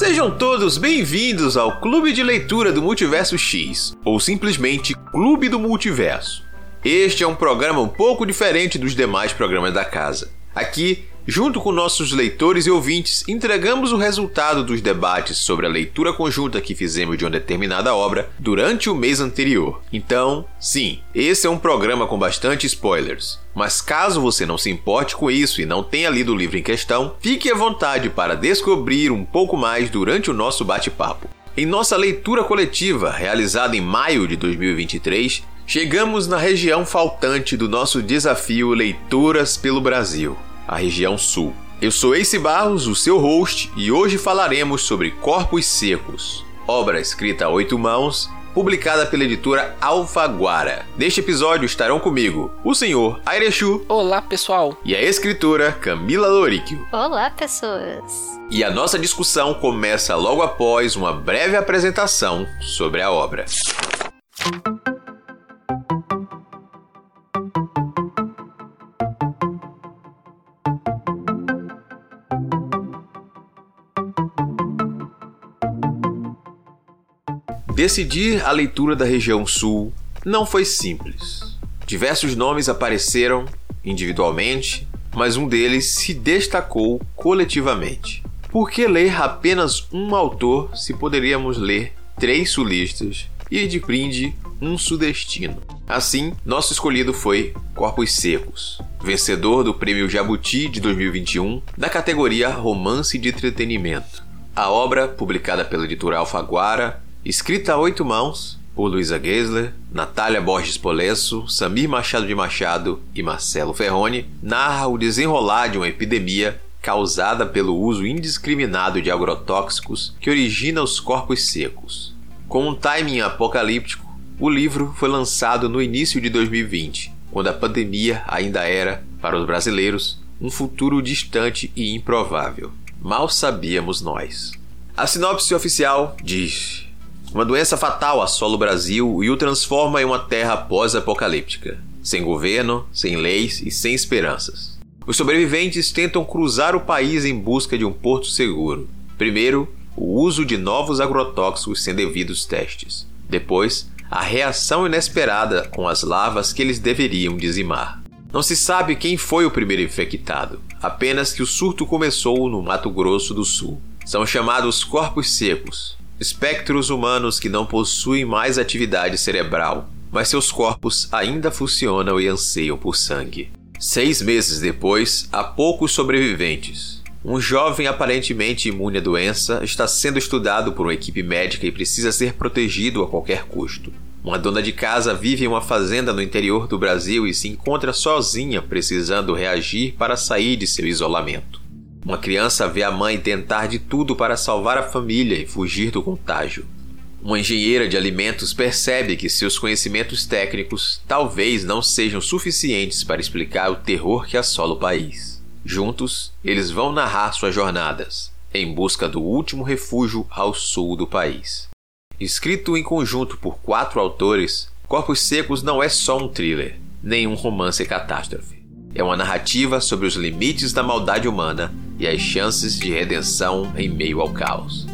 Sejam todos bem-vindos ao Clube de Leitura do Multiverso X, ou simplesmente Clube do Multiverso. Este é um programa um pouco diferente dos demais programas da casa. Aqui Junto com nossos leitores e ouvintes, entregamos o resultado dos debates sobre a leitura conjunta que fizemos de uma determinada obra durante o mês anterior. Então, sim, esse é um programa com bastante spoilers. Mas caso você não se importe com isso e não tenha lido o livro em questão, fique à vontade para descobrir um pouco mais durante o nosso bate-papo. Em nossa leitura coletiva, realizada em maio de 2023, chegamos na região faltante do nosso desafio Leituras pelo Brasil a região sul. Eu sou Ace Barros, o seu host, e hoje falaremos sobre Corpos Secos, obra escrita a oito mãos, publicada pela editora Alfaguara. Neste episódio estarão comigo o senhor Airechu. Olá, pessoal. E a escritora Camila Loríquio. Olá, pessoas. E a nossa discussão começa logo após uma breve apresentação sobre a obra. Decidir a leitura da região sul não foi simples. Diversos nomes apareceram individualmente, mas um deles se destacou coletivamente. Por que ler apenas um autor se poderíamos ler três sulistas e de brinde um sudestino? Assim, nosso escolhido foi Corpos Secos, vencedor do Prêmio Jabuti de 2021 da categoria Romance de Entretenimento. A obra, publicada pela editora Alfaguara, Escrita a oito mãos por Luísa Geisler, Natália Borges Polesso, Samir Machado de Machado e Marcelo Ferroni, narra o desenrolar de uma epidemia causada pelo uso indiscriminado de agrotóxicos que origina os corpos secos. Com um timing apocalíptico, o livro foi lançado no início de 2020, quando a pandemia ainda era, para os brasileiros, um futuro distante e improvável. Mal sabíamos nós. A sinopse oficial diz: uma doença fatal assola o Brasil e o transforma em uma terra pós-apocalíptica, sem governo, sem leis e sem esperanças. Os sobreviventes tentam cruzar o país em busca de um porto seguro. Primeiro, o uso de novos agrotóxicos sem devidos testes. Depois, a reação inesperada com as lavas que eles deveriam dizimar. Não se sabe quem foi o primeiro infectado, apenas que o surto começou no Mato Grosso do Sul. São chamados corpos secos, espectros humanos que não possuem mais atividade cerebral, mas seus corpos ainda funcionam e anseiam por sangue. Seis meses depois, há poucos sobreviventes. Um jovem aparentemente imune à doença está sendo estudado por uma equipe médica e precisa ser protegido a qualquer custo. Uma dona de casa vive em uma fazenda no interior do Brasil e se encontra sozinha, precisando reagir para sair de seu isolamento. Uma criança vê a mãe tentar de tudo para salvar a família e fugir do contágio. Uma engenheira de alimentos percebe que seus conhecimentos técnicos talvez não sejam suficientes para explicar o terror que assola o país. Juntos, eles vão narrar suas jornadas, em busca do último refúgio ao sul do país. Escrito em conjunto por quatro autores, Corpos Secos não é só um thriller, nem um romance catástrofe. É uma narrativa sobre os limites da maldade humana e as chances de redenção em meio ao caos.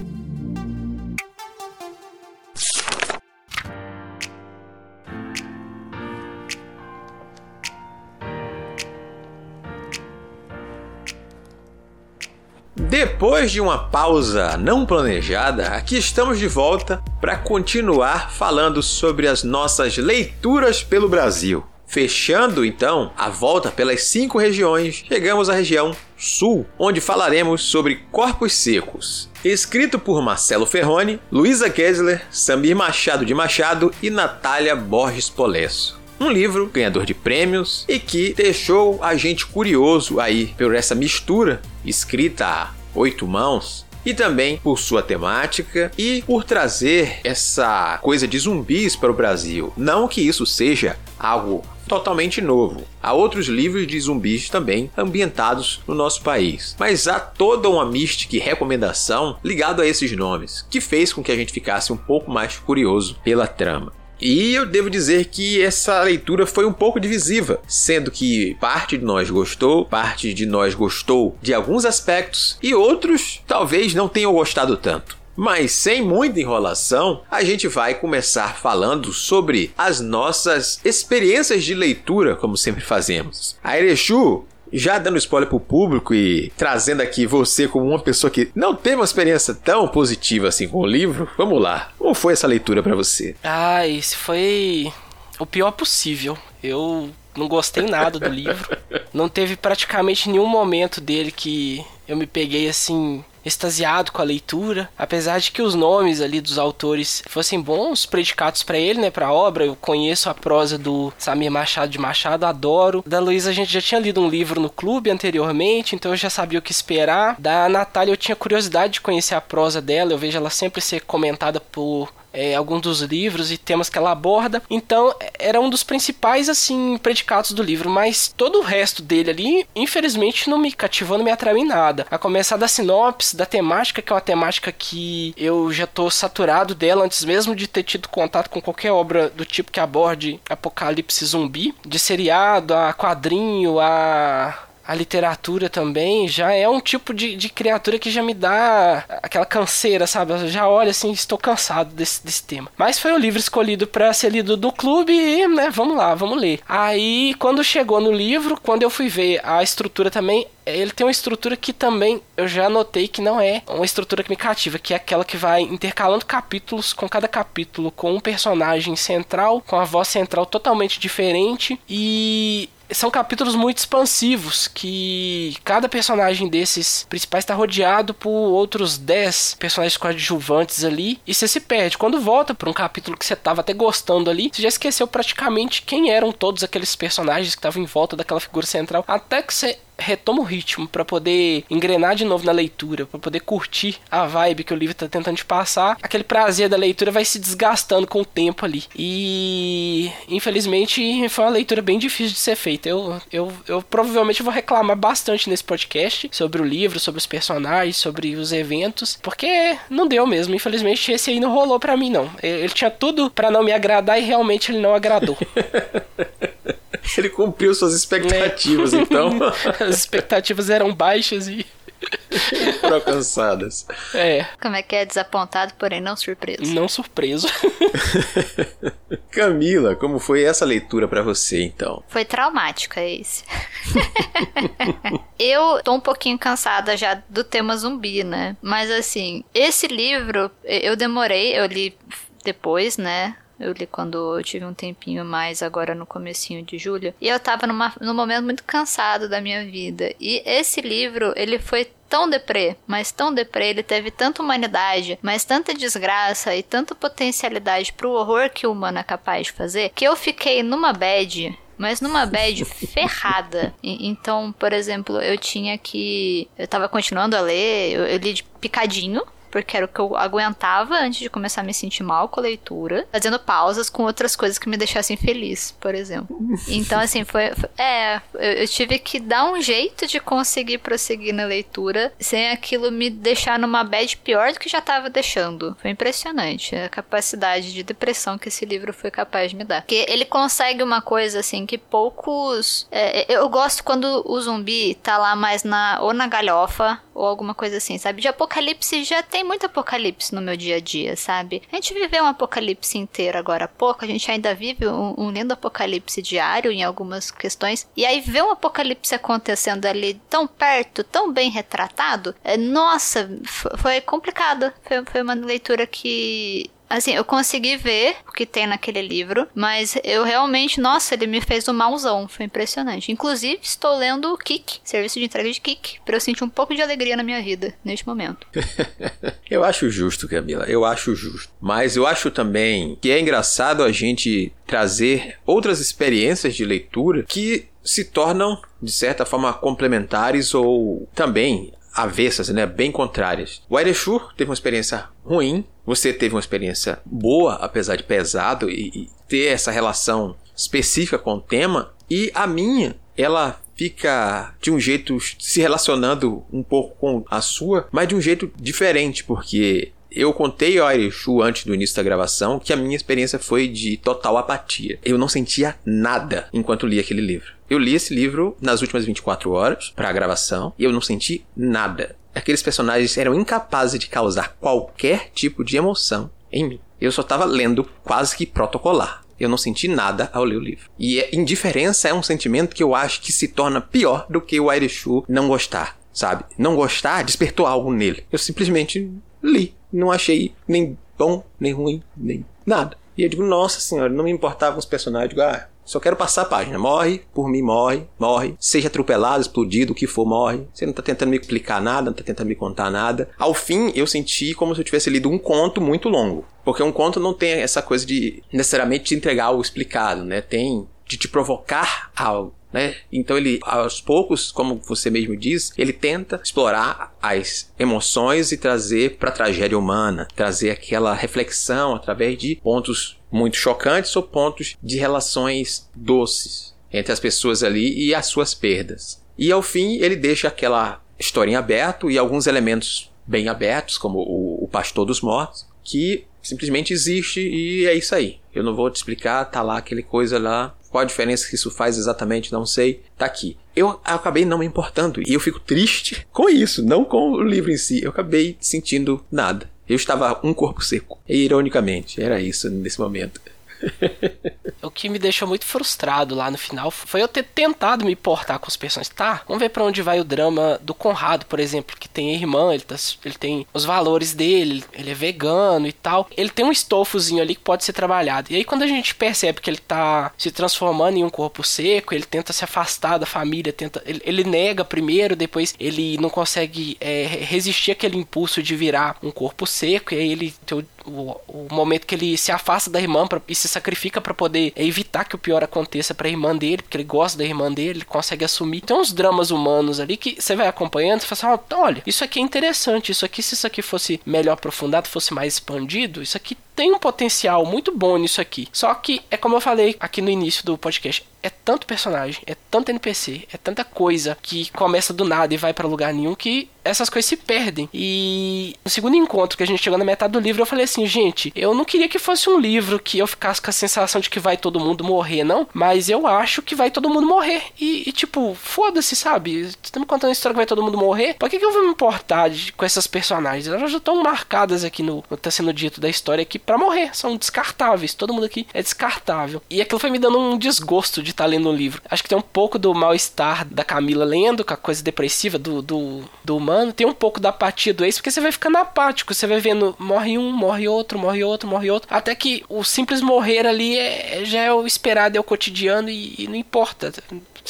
Depois de uma pausa não planejada, aqui estamos de volta para continuar falando sobre as nossas leituras pelo Brasil. Fechando então a volta pelas cinco regiões, chegamos à região Sul, onde falaremos sobre corpos secos. Escrito por Marcelo Ferroni, Luísa Kessler, Samir Machado de Machado e Natália Borges Polesso. Um livro ganhador de prêmios e que deixou a gente curioso aí por essa mistura escrita a oito mãos e também por sua temática e por trazer essa coisa de zumbis para o Brasil. Não que isso seja algo totalmente novo. Há outros livros de zumbis também ambientados no nosso país, mas há toda uma mística e recomendação ligado a esses nomes, que fez com que a gente ficasse um pouco mais curioso pela trama. E eu devo dizer que essa leitura foi um pouco divisiva, sendo que parte de nós gostou, parte de nós gostou de alguns aspectos e outros talvez não tenham gostado tanto. Mas sem muita enrolação, a gente vai começar falando sobre as nossas experiências de leitura, como sempre fazemos. A Erechu já dando spoiler pro público e trazendo aqui você como uma pessoa que não teve uma experiência tão positiva assim com o livro, vamos lá. Como foi essa leitura para você? Ah, esse foi o pior possível. Eu não gostei nada do livro. Não teve praticamente nenhum momento dele que eu me peguei assim extasiado com a leitura, apesar de que os nomes ali dos autores fossem bons predicados para ele, né, para a obra. Eu conheço a prosa do Samir Machado de Machado, adoro. Da Luísa a gente já tinha lido um livro no clube anteriormente, então eu já sabia o que esperar. Da Natália eu tinha curiosidade de conhecer a prosa dela, eu vejo ela sempre ser comentada por é, alguns dos livros e temas que ela aborda. Então, era um dos principais, assim, predicados do livro. Mas todo o resto dele ali, infelizmente, não me cativou, não me atraiu em nada. A começar da sinopse, da temática, que é uma temática que eu já tô saturado dela antes mesmo de ter tido contato com qualquer obra do tipo que aborde apocalipse zumbi. De seriado, a quadrinho, a a literatura também já é um tipo de, de criatura que já me dá aquela canseira, sabe? Eu já olho assim, estou cansado desse, desse tema. Mas foi o livro escolhido para ser lido do clube e, né, vamos lá, vamos ler. Aí, quando chegou no livro, quando eu fui ver a estrutura também, ele tem uma estrutura que também eu já notei que não é uma estrutura que me cativa, que é aquela que vai intercalando capítulos com cada capítulo com um personagem central, com a voz central totalmente diferente e são capítulos muito expansivos que cada personagem desses principais está rodeado por outros 10 personagens coadjuvantes ali e você se perde. Quando volta para um capítulo que você estava até gostando ali, você já esqueceu praticamente quem eram todos aqueles personagens que estavam em volta daquela figura central, até que você retoma o ritmo para poder engrenar de novo na leitura, para poder curtir a vibe que o livro tá tentando te passar, aquele prazer da leitura vai se desgastando com o tempo ali. E infelizmente foi uma leitura bem difícil de ser feita. Eu, eu, eu provavelmente vou reclamar bastante nesse podcast sobre o livro, sobre os personagens, sobre os eventos, porque não deu mesmo. Infelizmente esse aí não rolou para mim não. Ele tinha tudo para não me agradar e realmente ele não agradou. Ele cumpriu suas expectativas, né? então. As expectativas eram baixas e. Foram alcançadas. É. Como é que é desapontado, porém não surpreso? Não surpreso. Camila, como foi essa leitura para você então? Foi traumática esse. eu tô um pouquinho cansada já do tema zumbi, né? Mas assim, esse livro eu demorei, eu li depois, né? Eu li quando eu tive um tempinho mais agora no comecinho de julho. E eu tava numa, num momento muito cansado da minha vida. E esse livro, ele foi tão deprê, mas tão deprê, ele teve tanta humanidade, mas tanta desgraça e tanta potencialidade pro horror que o humano é capaz de fazer, que eu fiquei numa bad mas numa bad ferrada. Então, por exemplo, eu tinha que. Eu tava continuando a ler, eu, eu li de picadinho, porque era o que eu aguentava antes de começar a me sentir mal com a leitura, fazendo pausas com outras coisas que me deixassem feliz, por exemplo. Então, assim, foi. foi é, eu, eu, tive que dar um jeito de conseguir prosseguir na leitura sem aquilo me deixar numa bad pior do que já tava deixando. Foi impressionante a capacidade de depressão que esse livro foi capaz de me dar. Porque ele consegue uma coisa, assim, que poucos. É, eu gosto quando o zumbi tá lá mais na. ou na galhofa, ou alguma coisa assim, sabe? De apocalipse já tem muito apocalipse no meu dia a dia, sabe? A gente viveu um apocalipse inteiro agora há pouco, a gente ainda vive um, um lindo apocalipse diário em algumas questões. E aí ver um apocalipse acontecendo ali tão perto, tão bem retratado, é, nossa, foi complicado. Foi, foi uma leitura que Assim, eu consegui ver o que tem naquele livro, mas eu realmente, nossa, ele me fez um malzão, foi impressionante. Inclusive, estou lendo o Kik, serviço de entrega de Kik, para eu sentir um pouco de alegria na minha vida neste momento. eu acho justo, Camila, eu acho justo. Mas eu acho também que é engraçado a gente trazer outras experiências de leitura que se tornam de certa forma complementares ou também avessas, né, bem contrárias. O Aireshur teve uma experiência ruim, você teve uma experiência boa, apesar de pesado, e, e ter essa relação específica com o tema, e a minha, ela fica de um jeito se relacionando um pouco com a sua, mas de um jeito diferente, porque Eu contei ao Airechu antes do início da gravação que a minha experiência foi de total apatia. Eu não sentia nada enquanto lia aquele livro. Eu li esse livro nas últimas 24 horas para a gravação e eu não senti nada. Aqueles personagens eram incapazes de causar qualquer tipo de emoção em mim. Eu só estava lendo quase que protocolar. Eu não senti nada ao ler o livro. E é, indiferença é um sentimento que eu acho que se torna pior do que o Airechu não gostar, sabe? Não gostar despertou algo nele. Eu simplesmente li. Não achei nem bom, nem ruim, nem nada. E eu digo, nossa senhora, não me importava com os personagens. Eu digo, ah, só quero passar a página. Morre, por mim morre, morre. Seja atropelado, explodido, o que for, morre. Você não tá tentando me explicar nada, não tá tentando me contar nada. Ao fim, eu senti como se eu tivesse lido um conto muito longo. Porque um conto não tem essa coisa de necessariamente te entregar algo explicado, né? Tem de te provocar algo. Né? Então ele, aos poucos, como você mesmo diz, ele tenta explorar as emoções e trazer para a tragédia humana, trazer aquela reflexão através de pontos muito chocantes ou pontos de relações doces entre as pessoas ali e as suas perdas. E ao fim ele deixa aquela história em aberto e alguns elementos bem abertos, como o, o pastor dos mortos, que simplesmente existe e é isso aí. Eu não vou te explicar, tá lá aquele coisa lá. Qual a diferença que isso faz exatamente, não sei. Tá aqui. Eu acabei não me importando e eu fico triste com isso, não com o livro em si. Eu acabei sentindo nada. Eu estava um corpo seco. E, ironicamente, era isso nesse momento. o que me deixou muito frustrado lá no final foi eu ter tentado me importar com os personagens. Tá, vamos ver para onde vai o drama do Conrado, por exemplo, que tem irmã, ele, tá, ele tem os valores dele, ele é vegano e tal. Ele tem um estofozinho ali que pode ser trabalhado. E aí quando a gente percebe que ele tá se transformando em um corpo seco, ele tenta se afastar da família, tenta, ele, ele nega primeiro, depois ele não consegue é, resistir àquele impulso de virar um corpo seco, e aí ele tem o o, o momento que ele se afasta da irmã pra, e se sacrifica para poder evitar que o pior aconteça pra irmã dele, porque ele gosta da irmã dele, ele consegue assumir. Tem uns dramas humanos ali que você vai acompanhando e fala assim: oh, olha, isso aqui é interessante, isso aqui, se isso aqui fosse melhor aprofundado, fosse mais expandido, isso aqui tem um potencial muito bom nisso aqui. Só que é como eu falei aqui no início do podcast, é tanto personagem, é tanto NPC, é tanta coisa que começa do nada e vai para lugar nenhum que essas coisas se perdem. E no segundo encontro que a gente chegou na metade do livro, eu falei assim, gente, eu não queria que fosse um livro que eu ficasse com a sensação de que vai todo mundo morrer, não, mas eu acho que vai todo mundo morrer. E, e tipo, foda-se, sabe? Você me contando a história que vai todo mundo morrer, por que, que eu vou me importar de, com essas personagens? Elas já estão marcadas aqui no, no tá sendo dito da história que para morrer, são descartáveis. Todo mundo aqui é descartável. E aquilo foi me dando um desgosto de tá lendo o livro. Acho que tem um pouco do mal-estar da Camila lendo, com a coisa depressiva do, do, do humano. Tem um pouco da apatia do ex, porque você vai ficando apático. Você vai vendo, morre um, morre outro, morre outro, morre outro. Até que o simples morrer ali é, já é o esperado, é o cotidiano e, e não importa.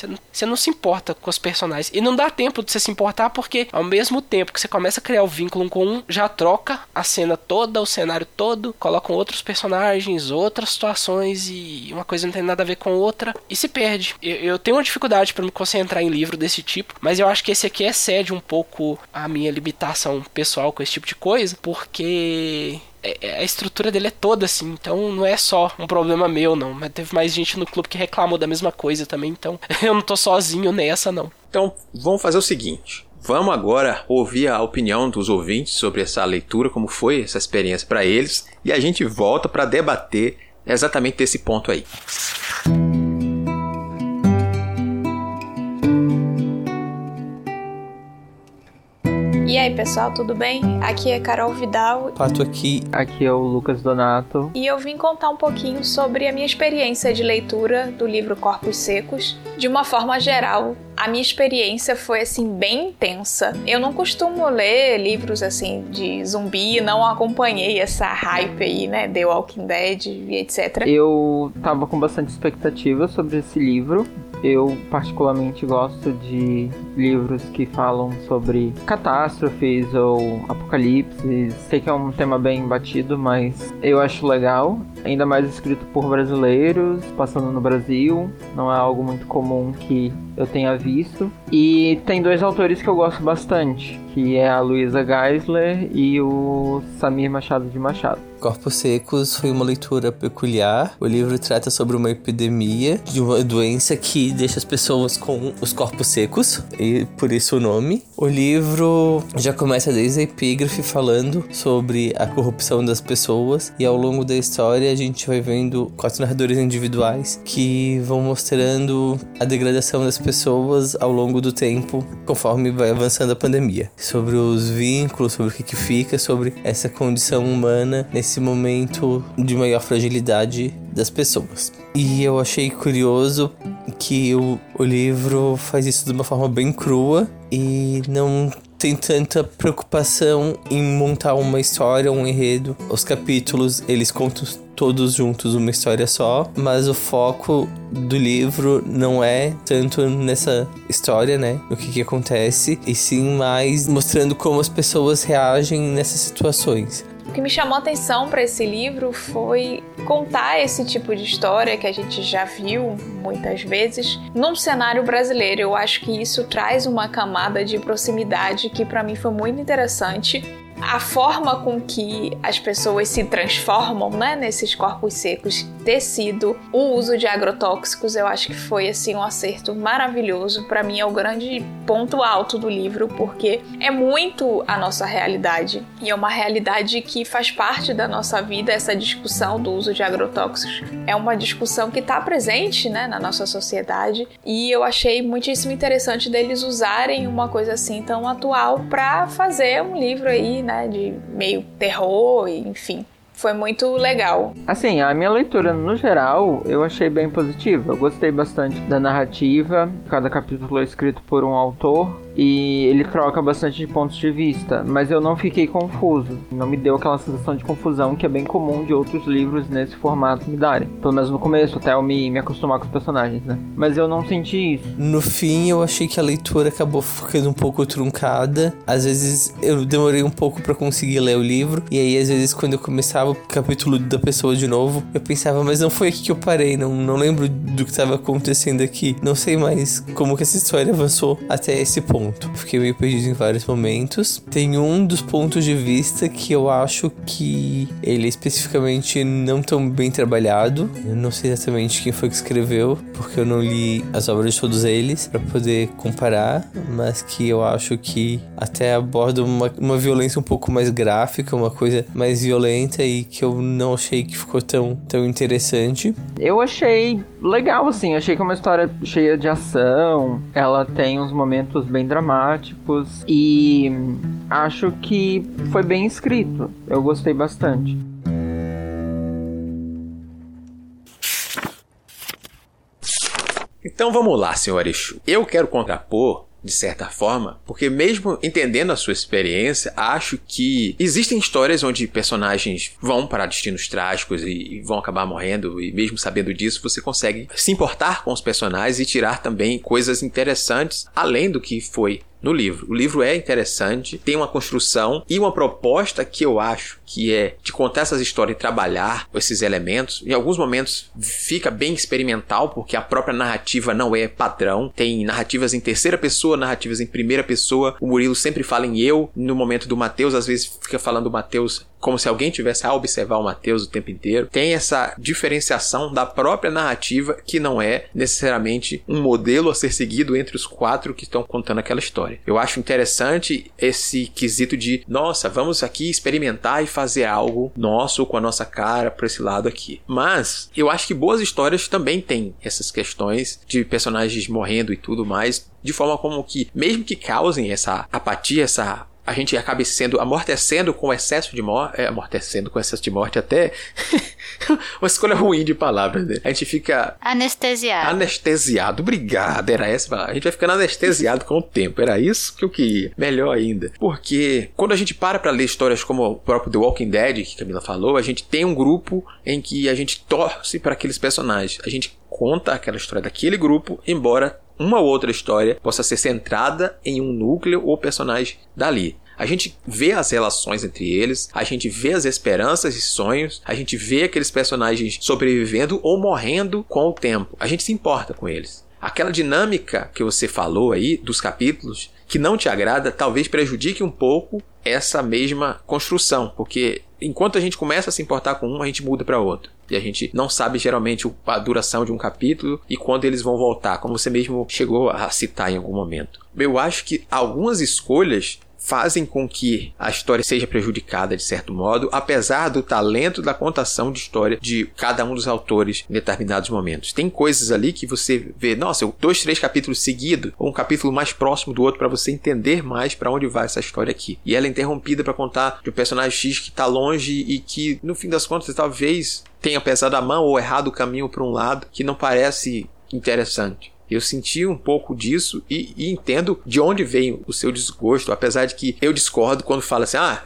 Você não, não se importa com os personagens. E não dá tempo de você se importar porque, ao mesmo tempo que você começa a criar o vínculo com um, já troca a cena toda, o cenário todo, colocam outros personagens, outras situações e uma coisa não tem nada a ver com outra e se perde. Eu, eu tenho uma dificuldade para me concentrar em livro desse tipo, mas eu acho que esse aqui excede um pouco a minha limitação pessoal com esse tipo de coisa, porque a estrutura dele é toda assim, então não é só um problema meu, não. Mas teve mais gente no clube que reclamou da mesma coisa também, então eu não tô sozinho nessa, não. Então vamos fazer o seguinte. Vamos agora ouvir a opinião dos ouvintes sobre essa leitura, como foi essa experiência para eles, e a gente volta para debater exatamente esse ponto aí. E aí, pessoal, tudo bem? Aqui é Carol Vidal. Pato aqui. Aqui é o Lucas Donato. E eu vim contar um pouquinho sobre a minha experiência de leitura do livro Corpos Secos. De uma forma geral, a minha experiência foi assim bem intensa. Eu não costumo ler livros assim de zumbi, não acompanhei essa hype aí, né, The Walking Dead e etc. Eu tava com bastante expectativa sobre esse livro. Eu particularmente gosto de livros que falam sobre catástrofes ou apocalipse. Sei que é um tema bem batido, mas eu acho legal. Ainda mais escrito por brasileiros, passando no Brasil. Não é algo muito comum que eu tenha visto. E tem dois autores que eu gosto bastante, que é a Luísa Geisler e o Samir Machado de Machado. Corpos Secos foi uma leitura peculiar. O livro trata sobre uma epidemia de uma doença que deixa as pessoas com os corpos secos, e por isso o nome. O livro já começa desde a epígrafe falando sobre a corrupção das pessoas e ao longo da história a gente vai vendo quatro narradores individuais que vão mostrando a degradação das pessoas ao longo do tempo conforme vai avançando a pandemia. Sobre os vínculos, sobre o que, que fica, sobre essa condição humana nesse momento de maior fragilidade das pessoas. E eu achei curioso que o, o livro faz isso de uma forma bem crua e não tem tanta preocupação em montar uma história, um enredo. Os capítulos, eles contam todos juntos uma história só, mas o foco do livro não é tanto nessa história, né, o que que acontece, e sim mais mostrando como as pessoas reagem nessas situações. Que me chamou a atenção para esse livro foi contar esse tipo de história que a gente já viu muitas vezes num cenário brasileiro. Eu acho que isso traz uma camada de proximidade que para mim foi muito interessante a forma com que as pessoas se transformam, né, nesses corpos secos, ter sido o uso de agrotóxicos, eu acho que foi assim um acerto maravilhoso. Para mim é o grande ponto alto do livro, porque é muito a nossa realidade e é uma realidade que faz parte da nossa vida. Essa discussão do uso de agrotóxicos é uma discussão que está presente, né, na nossa sociedade e eu achei muitíssimo interessante deles usarem uma coisa assim tão atual para fazer um livro aí né, de meio terror, enfim. Foi muito legal. Assim, a minha leitura no geral eu achei bem positiva. Eu gostei bastante da narrativa. Cada capítulo é escrito por um autor e ele troca bastante de pontos de vista, mas eu não fiquei confuso. Não me deu aquela sensação de confusão que é bem comum de outros livros nesse formato me darem. Pelo menos no começo, até eu me, me acostumar com os personagens, né? Mas eu não senti isso. No fim, eu achei que a leitura acabou ficando um pouco truncada. Às vezes eu demorei um pouco para conseguir ler o livro, e aí às vezes quando eu começava o capítulo da pessoa de novo, eu pensava, mas não foi aqui que eu parei, não, não lembro do que estava acontecendo aqui. Não sei mais como que essa história avançou até esse ponto ponto. Fiquei meio perdido em vários momentos. Tem um dos pontos de vista que eu acho que ele é especificamente não tão bem trabalhado. Eu não sei exatamente quem foi que escreveu, porque eu não li as obras de todos eles para poder comparar, mas que eu acho que até aborda uma, uma violência um pouco mais gráfica, uma coisa mais violenta e que eu não achei que ficou tão, tão interessante. Eu achei legal, assim, achei que é uma história cheia de ação, ela tem uns momentos bem dramáticos e acho que foi bem escrito. Eu gostei bastante. Então vamos lá, senhor Exu. Eu quero contrapor de certa forma, porque mesmo entendendo a sua experiência, acho que existem histórias onde personagens vão para destinos trágicos e vão acabar morrendo, e mesmo sabendo disso, você consegue se importar com os personagens e tirar também coisas interessantes além do que foi no livro. O livro é interessante, tem uma construção e uma proposta que eu acho que é de contar essas histórias e trabalhar esses elementos. Em alguns momentos fica bem experimental, porque a própria narrativa não é padrão. Tem narrativas em terceira pessoa, narrativas em primeira pessoa. O Murilo sempre fala em eu. No momento do Mateus, às vezes fica falando Mateus como se alguém tivesse a observar o Mateus o tempo inteiro. Tem essa diferenciação da própria narrativa que não é necessariamente um modelo a ser seguido entre os quatro que estão contando aquela história. Eu acho interessante esse quesito de, nossa, vamos aqui experimentar e fazer algo nosso com a nossa cara para esse lado aqui. Mas eu acho que boas histórias também têm essas questões de personagens morrendo e tudo mais, de forma como que, mesmo que causem essa apatia, essa a gente acabe sendo amortecendo com excesso de morte, é, amortecendo com excesso de morte até uma escolha ruim de palavras, né? A gente fica anestesiado. Anestesiado. Obrigado, era essa palavra. A gente vai ficando anestesiado com o tempo. Era isso que eu queria. Melhor ainda. Porque quando a gente para para ler histórias como o próprio The Walking Dead, que Camila falou, a gente tem um grupo em que a gente torce para aqueles personagens. A gente conta aquela história daquele grupo, embora uma ou outra história possa ser centrada em um núcleo ou personagem dali. A gente vê as relações entre eles, a gente vê as esperanças e sonhos, a gente vê aqueles personagens sobrevivendo ou morrendo com o tempo. A gente se importa com eles. Aquela dinâmica que você falou aí dos capítulos que não te agrada talvez prejudique um pouco essa mesma construção, porque enquanto a gente começa a se importar com um, a gente muda para outro. E a gente não sabe geralmente a duração de um capítulo e quando eles vão voltar, como você mesmo chegou a citar em algum momento. Eu acho que algumas escolhas fazem com que a história seja prejudicada de certo modo, apesar do talento da contação de história de cada um dos autores em determinados momentos. Tem coisas ali que você vê, nossa, dois, três capítulos seguidos, ou um capítulo mais próximo do outro para você entender mais para onde vai essa história aqui. E ela é interrompida para contar de um personagem X que está longe e que, no fim das contas, talvez tenha pesado a mão ou errado o caminho para um lado que não parece interessante. Eu senti um pouco disso e, e, entendo de onde vem o seu desgosto, apesar de que eu discordo quando fala assim: ah,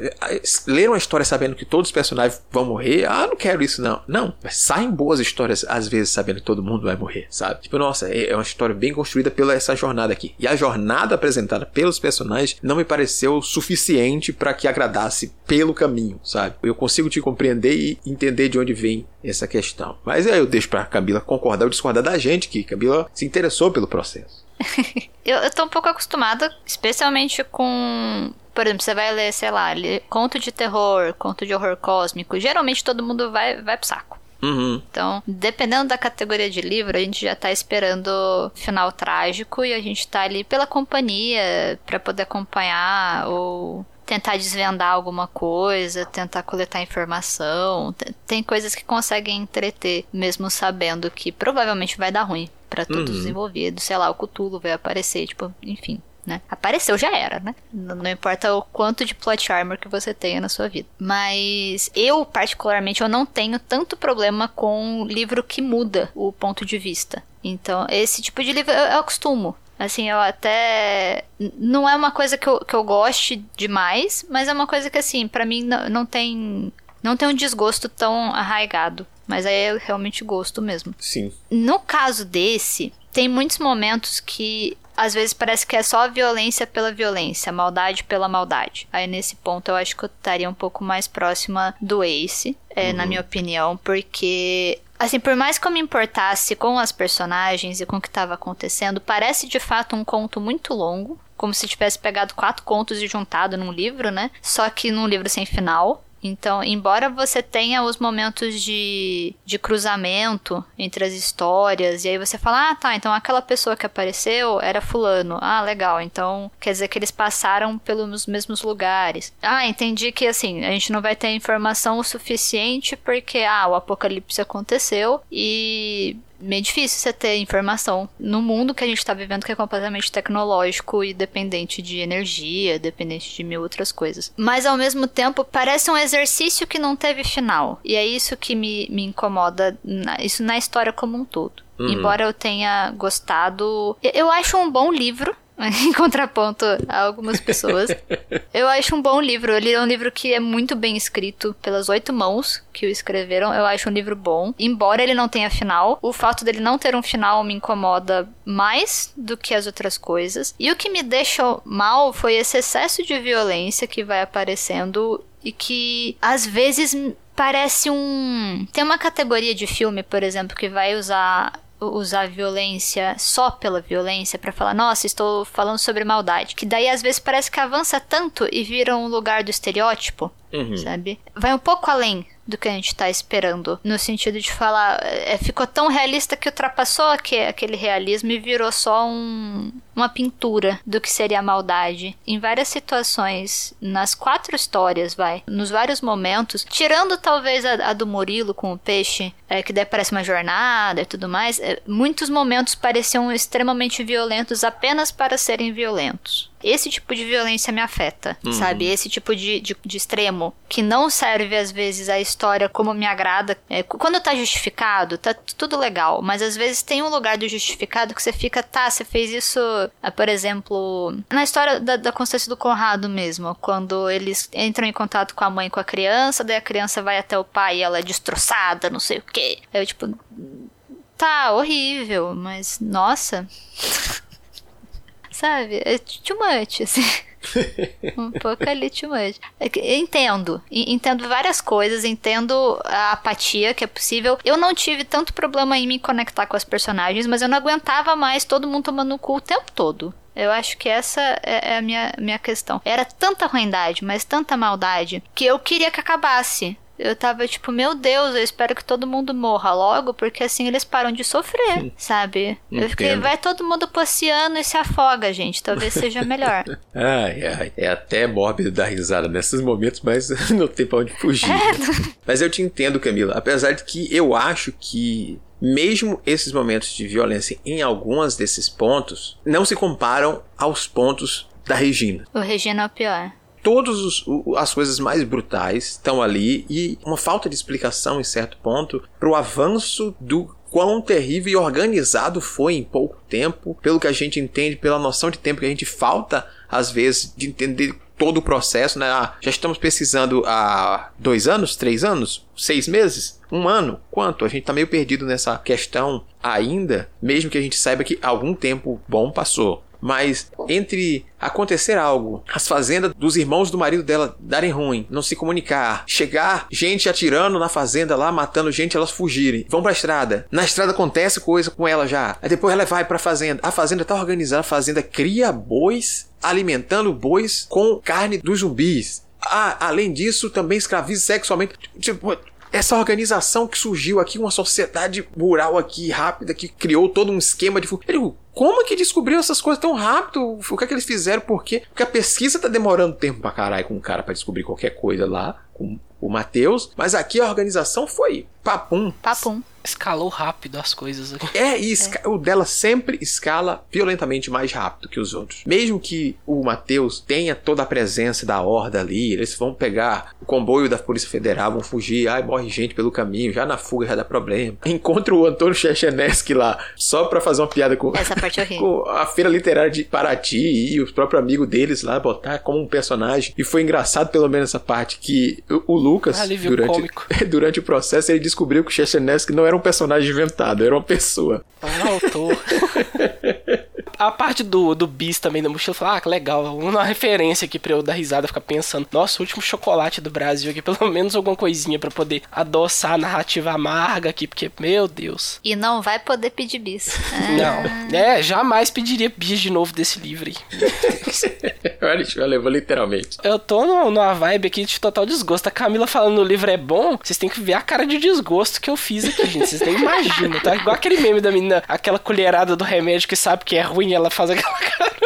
ler uma história sabendo que todos os personagens vão morrer, ah, não quero isso não. Não, saem boas histórias às vezes sabendo que todo mundo vai morrer, sabe? Tipo, nossa, é, é uma história bem construída pela essa jornada aqui. E a jornada apresentada pelos personagens não me pareceu suficiente para que agradasse pelo caminho, sabe? Eu consigo te compreender e entender de onde vem essa questão. Mas aí eu deixo pra Camila concordar ou discordar da gente, que Camila se interessou pelo processo. eu, eu tô um pouco acostumada, especialmente com por exemplo, você vai ler, sei lá, conto de terror, conto de horror cósmico, geralmente todo mundo vai, vai pro saco. Uhum. Então, dependendo da categoria de livro, a gente já tá esperando final trágico e a gente tá ali pela companhia para poder acompanhar ou tentar desvendar alguma coisa, tentar coletar informação. Tem coisas que conseguem entreter, mesmo sabendo que provavelmente vai dar ruim para todos uhum. os envolvidos. Sei lá, o Cutulo vai aparecer, tipo, enfim. Né? Apareceu, já era, né? Não, não importa o quanto de plot armor que você tenha na sua vida. Mas eu, particularmente, eu não tenho tanto problema com livro que muda o ponto de vista. Então, esse tipo de livro eu, eu acostumo. Assim, eu até. Não é uma coisa que eu, que eu goste demais, mas é uma coisa que, assim, para mim não, não tem. Não tem um desgosto tão arraigado. Mas aí é realmente gosto mesmo. Sim. No caso desse, tem muitos momentos que às vezes parece que é só violência pela violência, maldade pela maldade. Aí nesse ponto eu acho que eu estaria um pouco mais próxima do Ace, é, uhum. na minha opinião, porque Assim, por mais que eu me importasse com as personagens e com o que estava acontecendo, parece de fato um conto muito longo, como se tivesse pegado quatro contos e juntado num livro, né? Só que num livro sem final. Então, embora você tenha os momentos de, de cruzamento entre as histórias, e aí você fala, ah, tá, então aquela pessoa que apareceu era fulano. Ah, legal, então quer dizer que eles passaram pelos mesmos lugares. Ah, entendi que, assim, a gente não vai ter informação o suficiente porque, ah, o apocalipse aconteceu e meio difícil você ter informação no mundo que a gente está vivendo que é completamente tecnológico e dependente de energia, dependente de mil outras coisas. Mas ao mesmo tempo parece um exercício que não teve final. E é isso que me, me incomoda, na, isso na história como um todo. Uhum. Embora eu tenha gostado. Eu acho um bom livro. em contraponto a algumas pessoas. Eu acho um bom livro. Ele é um livro que é muito bem escrito pelas oito mãos que o escreveram. Eu acho um livro bom. Embora ele não tenha final, o fato dele não ter um final me incomoda mais do que as outras coisas. E o que me deixa mal foi esse excesso de violência que vai aparecendo e que às vezes parece um. Tem uma categoria de filme, por exemplo, que vai usar usar violência só pela violência para falar, nossa, estou falando sobre maldade. Que daí às vezes parece que avança tanto e vira um lugar do estereótipo, uhum. sabe? Vai um pouco além do que a gente tá esperando. No sentido de falar, é, ficou tão realista que ultrapassou aquele realismo e virou só um, uma pintura do que seria a maldade. Em várias situações, nas quatro histórias, vai, nos vários momentos, tirando talvez a, a do Murilo com o peixe, é, que daí parece uma jornada e tudo mais, é, muitos momentos pareciam extremamente violentos apenas para serem violentos. Esse tipo de violência me afeta, uhum. sabe? Esse tipo de, de, de, extremo que não serve às vezes a história como me agrada. É, quando tá justificado, tá tudo legal, mas às vezes tem um lugar do justificado que você fica, tá, você fez isso, ah, por exemplo, na história da, da Constância do Conrado mesmo, quando eles entram em contato com a mãe com a criança, daí a criança vai até o pai e ela é destroçada, não sei o quê. Eu, tipo, tá horrível, mas nossa. sabe? É too much, assim. Um pouco much. É entendo. Entendo várias coisas, entendo a apatia que é possível. Eu não tive tanto problema em me conectar com as personagens, mas eu não aguentava mais todo mundo tomando no cu o tempo todo. Eu acho que essa é, é a minha, minha questão. Era tanta ruindade, mas tanta maldade, que eu queria que acabasse. Eu tava tipo, meu Deus, eu espero que todo mundo morra logo, porque assim eles param de sofrer, sabe? Eu fiquei, Entendo. vai todo mundo pro oceano e se afoga, gente. Talvez seja melhor. Ai, ai, é até mórbido dar risada nesses momentos, mas não tem pra onde fugir. né? Mas eu te entendo, Camila. Apesar de que eu acho que mesmo esses momentos de violência em alguns desses pontos não se comparam aos pontos da Regina. o Regina é o pior. Todas as coisas mais brutais estão ali e uma falta de explicação em certo ponto para o avanço do quão terrível e organizado foi em pouco tempo, pelo que a gente entende, pela noção de tempo que a gente falta às vezes de entender todo o processo, né? Ah, já estamos pesquisando há dois anos, três anos, seis meses, um ano, quanto? A gente tá meio perdido nessa questão ainda, mesmo que a gente saiba que algum tempo bom passou. Mas entre acontecer algo, as fazendas dos irmãos do marido dela darem ruim, não se comunicar, chegar gente atirando na fazenda lá, matando gente, elas fugirem, vão pra estrada. Na estrada acontece coisa com ela já. Aí depois ela vai pra fazenda. A fazenda tá organizada, a fazenda cria bois, alimentando bois com carne dos zumbis. Ah, além disso, também escraviza sexualmente. Tipo, essa organização que surgiu aqui, uma sociedade rural aqui rápida que criou todo um esquema de. digo, como que descobriu essas coisas tão rápido? O que é que eles fizeram? Por quê? Porque a pesquisa tá demorando tempo pra caralho com o cara pra descobrir qualquer coisa lá, com o Matheus. Mas aqui a organização foi papum. Papum. Escalou rápido as coisas aqui. É, e esca- o dela sempre escala violentamente mais rápido que os outros. Mesmo que o Matheus tenha toda a presença da horda ali, eles vão pegar o comboio da Polícia Federal, vão fugir, ai, morre gente pelo caminho, já na fuga já dá problema. Encontra o Antônio Chechenesky lá, só pra fazer uma piada com, Essa parte com a feira literária de Paraty e o próprio amigo deles lá, botar como um personagem. E foi engraçado, pelo menos, essa parte que o, Lucas, Alívio durante, cômico. durante o processo, ele descobriu que o Chechenesky não era um personagem inventado, era uma pessoa. Um autor. A parte do, do bis também da mochila, eu falei, ah, que legal, uma referência aqui pra eu dar risada, ficar pensando, nossa, o último chocolate do Brasil aqui, pelo menos alguma coisinha pra poder adoçar a narrativa amarga aqui, porque, meu Deus. E não vai poder pedir bis. Não, é, jamais pediria bis de novo desse livro aí. Olha, eu levou literalmente. Eu tô no- numa vibe aqui de total desgosto. A Camila falando no livro é bom, vocês têm que ver a cara de desgosto que eu fiz aqui, gente. Vocês nem imaginam, tá? Igual aquele meme da menina, aquela colherada do remédio que sabe que é ruim e ela faz aquela cara.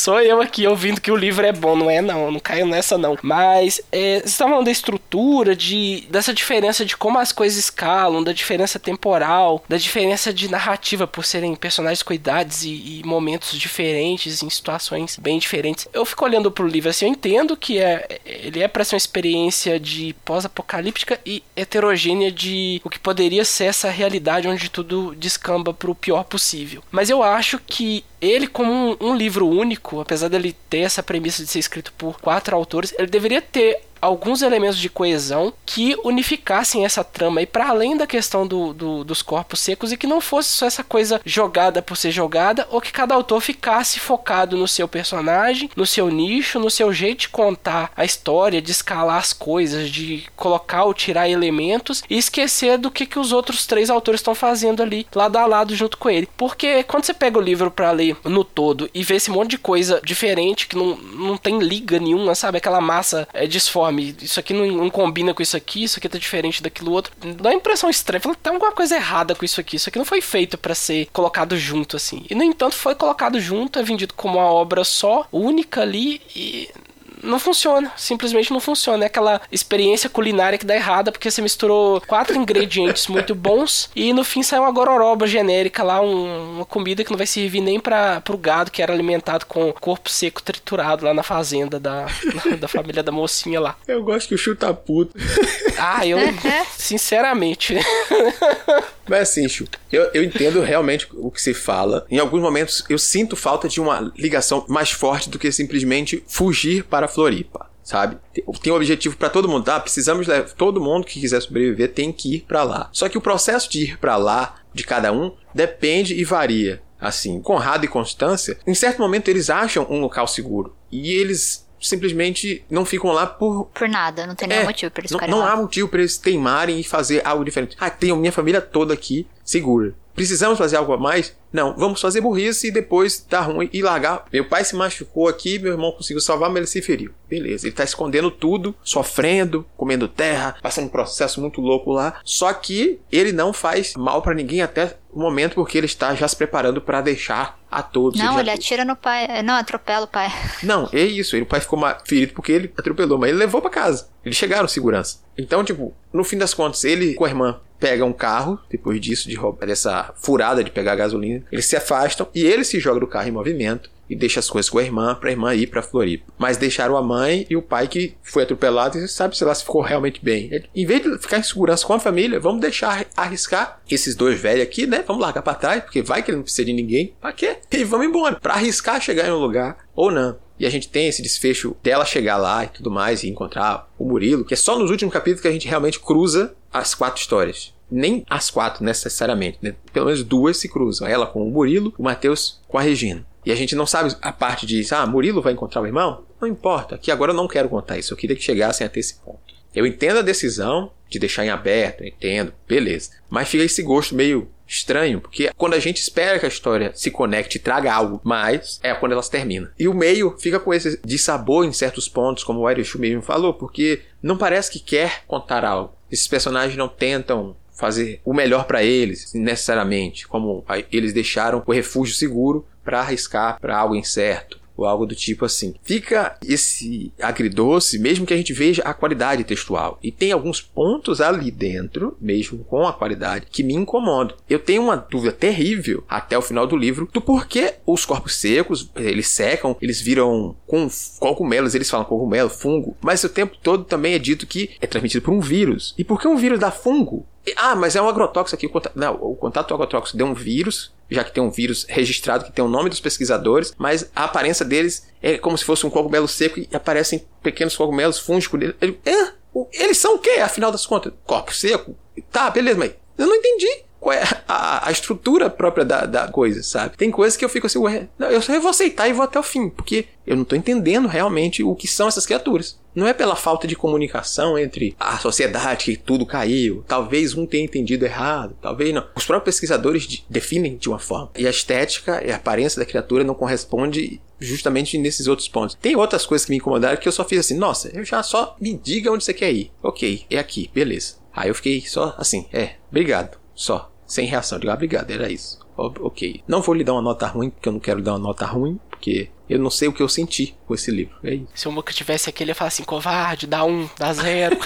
Sou eu aqui ouvindo que o livro é bom, não é não, não caio nessa não. Mas é, vocês estavam falando da estrutura, de, dessa diferença de como as coisas escalam, da diferença temporal, da diferença de narrativa por serem personagens com idades e, e momentos diferentes, em situações bem diferentes. Eu fico olhando pro livro assim, eu entendo que é, ele é pra ser uma experiência de pós-apocalíptica e heterogênea de o que poderia ser essa realidade onde tudo descamba pro pior possível. Mas eu acho que ele, como um, um livro único, apesar dele ter essa premissa de ser escrito por quatro autores, ele deveria ter alguns elementos de coesão que unificassem essa trama e para além da questão do, do- dos corpos secos e que não fosse só essa coisa jogada por ser jogada ou que cada autor ficasse focado no seu personagem, no seu nicho, no seu jeito de contar a história, de escalar as coisas, de colocar ou tirar elementos e esquecer do que, que os outros três autores estão fazendo ali lado a lado junto com ele. Porque quando você pega o livro para ler no todo e vê esse monte de coisa diferente que não, não tem liga nenhuma, sabe? Aquela massa é disforme. Isso aqui não, não combina com isso aqui, isso aqui tá diferente daquilo outro. Dá uma impressão estranha. Fala, tem alguma coisa errada com isso aqui. Isso aqui não foi feito para ser colocado junto, assim. E no entanto foi colocado junto, é vendido como uma obra só, única ali e não funciona, simplesmente não funciona. É aquela experiência culinária que dá errada porque você misturou quatro ingredientes muito bons e no fim sai uma gororoba genérica lá, um- uma comida que não vai servir nem para pro gado que era alimentado com corpo seco triturado lá na fazenda da, da família da mocinha lá. Eu gosto que o chuta puto. Ah, eu, sinceramente, Mas assim, Chu, eu, eu entendo realmente o que se fala. Em alguns momentos eu sinto falta de uma ligação mais forte do que simplesmente fugir para Floripa. Sabe? Tem- um objetivo para todo mundo, tá? Precisamos. Todo mundo que quiser sobreviver tem que ir para lá. Só que o processo de ir para lá, de cada um, depende e varia. Assim, Conrado e Constância, em certo momento eles acham um local seguro. E eles simplesmente não ficam lá por Por nada, não tem nenhum é, motivo pra eles não, não lá. há motivo pra eles teimarem e fazer algo diferente. Ah, tenho minha família toda aqui segura. Precisamos fazer algo a mais? Não, vamos fazer burrice e depois dar ruim e largar. Meu pai se machucou aqui, meu irmão conseguiu salvar, mas ele se feriu. Beleza, ele tá escondendo tudo, sofrendo, comendo terra, passando um processo muito louco lá. Só que ele não faz mal para ninguém até o momento porque ele está já se preparando para deixar a todos. Não, já... ele atira no pai. Não, atropela o pai. Não, é isso. Ele, o pai ficou ferido porque ele atropelou, mas ele levou para casa. Eles chegaram segurança. Então, tipo, no fim das contas, ele com a irmã pega um carro, depois disso, de roubar, dessa furada de pegar gasolina, eles se afastam e ele se joga do carro em movimento e deixa as coisas com a irmã para a irmã ir para Floripa. Mas deixaram a mãe e o pai que foi atropelado e sabe se lá se ficou realmente bem. Em vez de ficar em segurança com a família, vamos deixar arriscar esses dois velhos aqui, né? Vamos largar para trás, porque vai que ele não precisa de ninguém. Pra quê? E vamos embora. Para arriscar chegar em um lugar ou não. E a gente tem esse desfecho dela chegar lá e tudo mais e encontrar o Murilo, que é só nos últimos capítulos que a gente realmente cruza as quatro histórias nem as quatro necessariamente, né? Pelo menos duas se cruzam. Ela com o Murilo, o Matheus com a Regina. E a gente não sabe a parte de, ah, Murilo vai encontrar o irmão? Não importa, que agora eu não quero contar isso. Eu queria que chegassem até esse ponto. Eu entendo a decisão de deixar em aberto, entendo, beleza. Mas fica esse gosto meio estranho, porque quando a gente espera que a história se conecte e traga algo mais, é quando ela termina. E o meio fica com esse dissabor em certos pontos, como o Irish mesmo falou, porque não parece que quer contar algo. Esses personagens não tentam fazer o melhor para eles, necessariamente, como eles deixaram o refúgio seguro para arriscar para algo incerto ou algo do tipo assim. Fica esse agridoce, mesmo que a gente veja a qualidade textual. E tem alguns pontos ali dentro, mesmo com a qualidade, que me incomodam. Eu tenho uma dúvida terrível até o final do livro do porquê os corpos secos, eles secam, eles viram com cogumelos, eles falam cogumelo, fungo, mas o tempo todo também é dito que é transmitido por um vírus. E por que um vírus dá fungo? Ah, mas é um agrotóxico aqui. O contato, não, o contato agrotóxico deu um vírus, já que tem um vírus registrado que tem o nome dos pesquisadores, mas a aparência deles é como se fosse um cogumelo seco e aparecem pequenos cogumelos fúngicos dele. Ele, é, eles são o quê, afinal das contas? Corpo seco? Tá, beleza, mas eu não entendi qual é a, a estrutura própria da, da, coisa, sabe? Tem coisas que eu fico assim, ué, eu só vou aceitar e vou até o fim, porque eu não tô entendendo realmente o que são essas criaturas. Não é pela falta de comunicação entre a sociedade que tudo caiu, talvez um tenha entendido errado, talvez não. Os próprios pesquisadores de, definem de uma forma. E a estética e a aparência da criatura não corresponde justamente nesses outros pontos. Tem outras coisas que me incomodaram que eu só fiz assim, nossa, eu já só me diga onde você quer ir. Ok, é aqui, beleza. Aí eu fiquei só assim, é, obrigado, só sem reação. Eu digo, ah, obrigado, era isso. Ok. Não vou lhe dar uma nota ruim, porque eu não quero dar uma nota ruim, porque eu não sei o que eu senti com esse livro. É isso. Se o Muca tivesse aqui, ele ia falar assim: covarde, dá um, dá zero.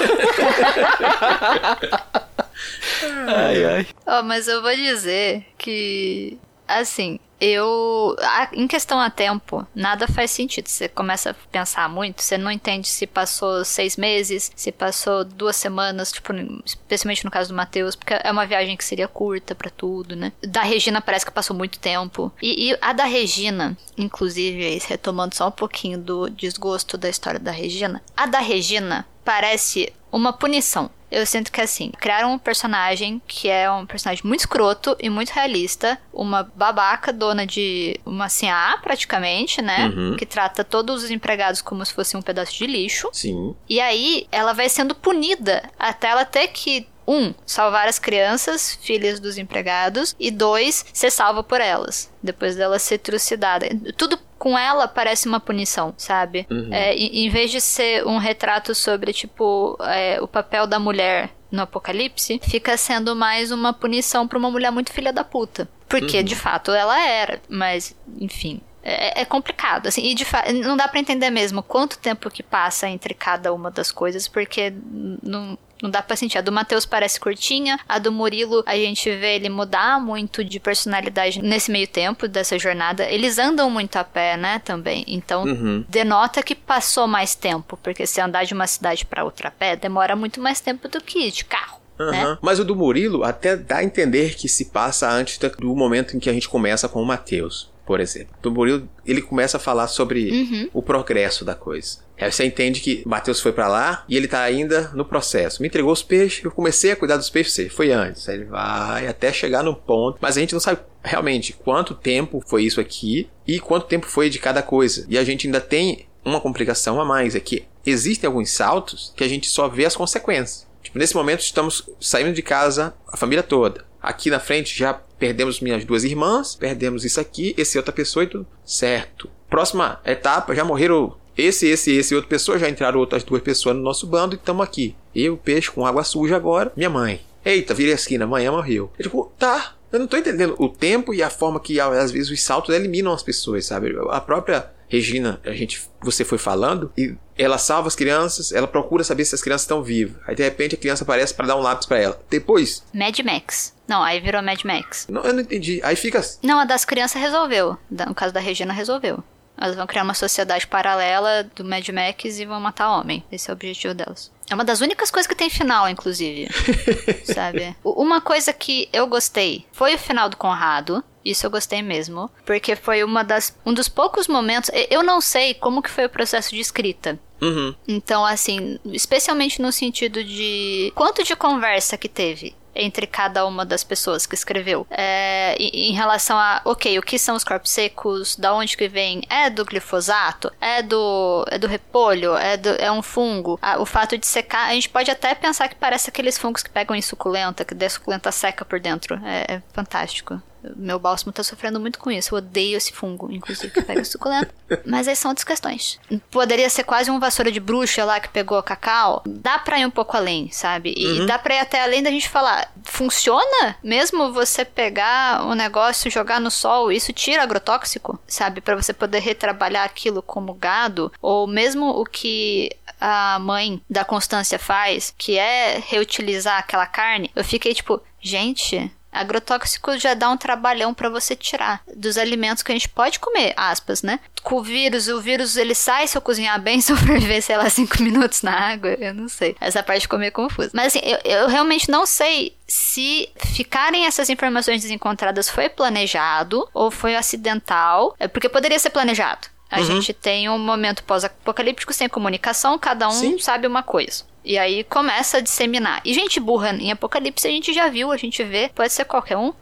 ai, ai. Oh, mas eu vou dizer que, assim, eu. Em questão a tempo, nada faz sentido. Você começa a pensar muito, você não entende se passou seis meses, se passou duas semanas, tipo, especialmente no caso do Matheus, porque é uma viagem que seria curta para tudo, né? Da Regina parece que passou muito tempo. E, e, a da Regina, inclusive, retomando só um pouquinho do desgosto da história da Regina, a da Regina parece uma punição eu sinto que assim, criaram um personagem que é um personagem muito escroto e muito realista, uma babaca dona de uma CA praticamente, né? Uhum. Que trata todos os empregados como se fosse um pedaço de lixo. Sim. E aí ela vai sendo punida até ela ter que um, salvar as crianças, filhas dos empregados, e dois, ser salva por elas, depois dela ser trucidada. Tudo com ela parece uma punição, sabe? Uhum. É, em, em, vez de ser um retrato sobre, tipo, é, o papel da mulher no apocalipse, fica sendo mais uma punição pra uma mulher muito filha da puta. Porque, uhum. de fato, ela era, mas, enfim, é, é, complicado, assim, e de não dá para entender mesmo quanto tempo que passa entre cada uma das coisas, porque não, não dá pra sentir. A do Matheus parece curtinha, a do Murilo a gente vê ele mudar muito de personalidade nesse meio tempo dessa jornada. Eles andam muito a pé, né, também. Então, uhum. denota que passou mais tempo, porque se andar de uma cidade para outra a pé, demora muito mais tempo do que de carro. Uhum. Né? Mas o do Murilo até dá a entender que se passa antes do momento em que a gente começa com o Matheus por exemplo. Do Murilo, ele começa a falar sobre uhum. o progresso da coisa. Aí você entende que Mateus foi para lá e ele tá ainda no processo. Me entregou os peixes, eu comecei a cuidar dos peixes, foi antes. Aí ele vai até chegar no ponto, mas a gente não sabe realmente quanto tempo foi isso aqui e quanto tempo foi de cada coisa. E a gente ainda tem uma complicação a mais, é que existem alguns saltos que a gente só vê as consequências. Tipo, nesse momento estamos saindo de casa, a família toda. Aqui na frente já perdemos minhas duas irmãs, perdemos isso aqui, esse outra pessoa e tudo. Certo. Próxima etapa, já morreram esse, esse, esse outra pessoa, já entraram outras duas pessoas no nosso bando e estamos aqui. Eu, peixe com água suja agora, minha mãe. Eita, virei a esquina, amanhã morreu. Eu, tipo, tá, eu não tô entendendo o tempo e a forma que às vezes os saltos eliminam as pessoas, sabe? A própria Regina, a gente, você foi falando, e ela salva as crianças, ela procura saber se as crianças estão vivas. Aí de repente a criança aparece para dar um lápis para ela. Depois. Mad Max. Não, aí virou Mad Max. Não, eu não entendi. Aí fica. Não, a das crianças resolveu. No caso da Regina, resolveu. Elas vão criar uma sociedade paralela do Mad Max e vão matar homem. Esse é o objetivo delas. É uma das únicas coisas que tem final, inclusive. sabe? Uma coisa que eu gostei foi o final do Conrado. Isso eu gostei mesmo, porque foi uma das um dos poucos momentos. Eu não sei como que foi o processo de escrita. Uhum. Então, assim, especialmente no sentido de quanto de conversa que teve entre cada uma das pessoas que escreveu. É, em relação a, ok, o que são os corpos secos, da onde que vem, é do glifosato, é do, é do repolho, é, do, é um fungo. Ah, o fato de secar, a gente pode até pensar que parece aqueles fungos que pegam em suculenta, que a suculenta seca por dentro. É, é fantástico. Meu bálsamo tá sofrendo muito com isso. Eu odeio esse fungo, inclusive, que pega suculento. Mas aí são outras questões. Poderia ser quase um vassoura de bruxa lá que pegou cacau. Dá pra ir um pouco além, sabe? E uhum. dá pra ir até além da gente falar: funciona mesmo você pegar um negócio, jogar no sol, isso tira agrotóxico, sabe? para você poder retrabalhar aquilo como gado. Ou mesmo o que a mãe da Constância faz, que é reutilizar aquela carne. Eu fiquei tipo, gente, Agrotóxico já dá um trabalhão para você tirar dos alimentos que a gente pode comer, aspas, né? Com o vírus, o vírus ele sai se eu cozinhar bem, sobreviver, sei lá, cinco minutos na água, eu não sei. Essa parte ficou meio confusa. Mas assim, eu, eu realmente não sei se ficarem essas informações desencontradas foi planejado ou foi acidental, é porque poderia ser planejado. A uhum. gente tem um momento pós-apocalíptico sem comunicação, cada um Sim. sabe uma coisa. E aí começa a disseminar. E gente burra em Apocalipse a gente já viu, a gente vê, pode ser qualquer um.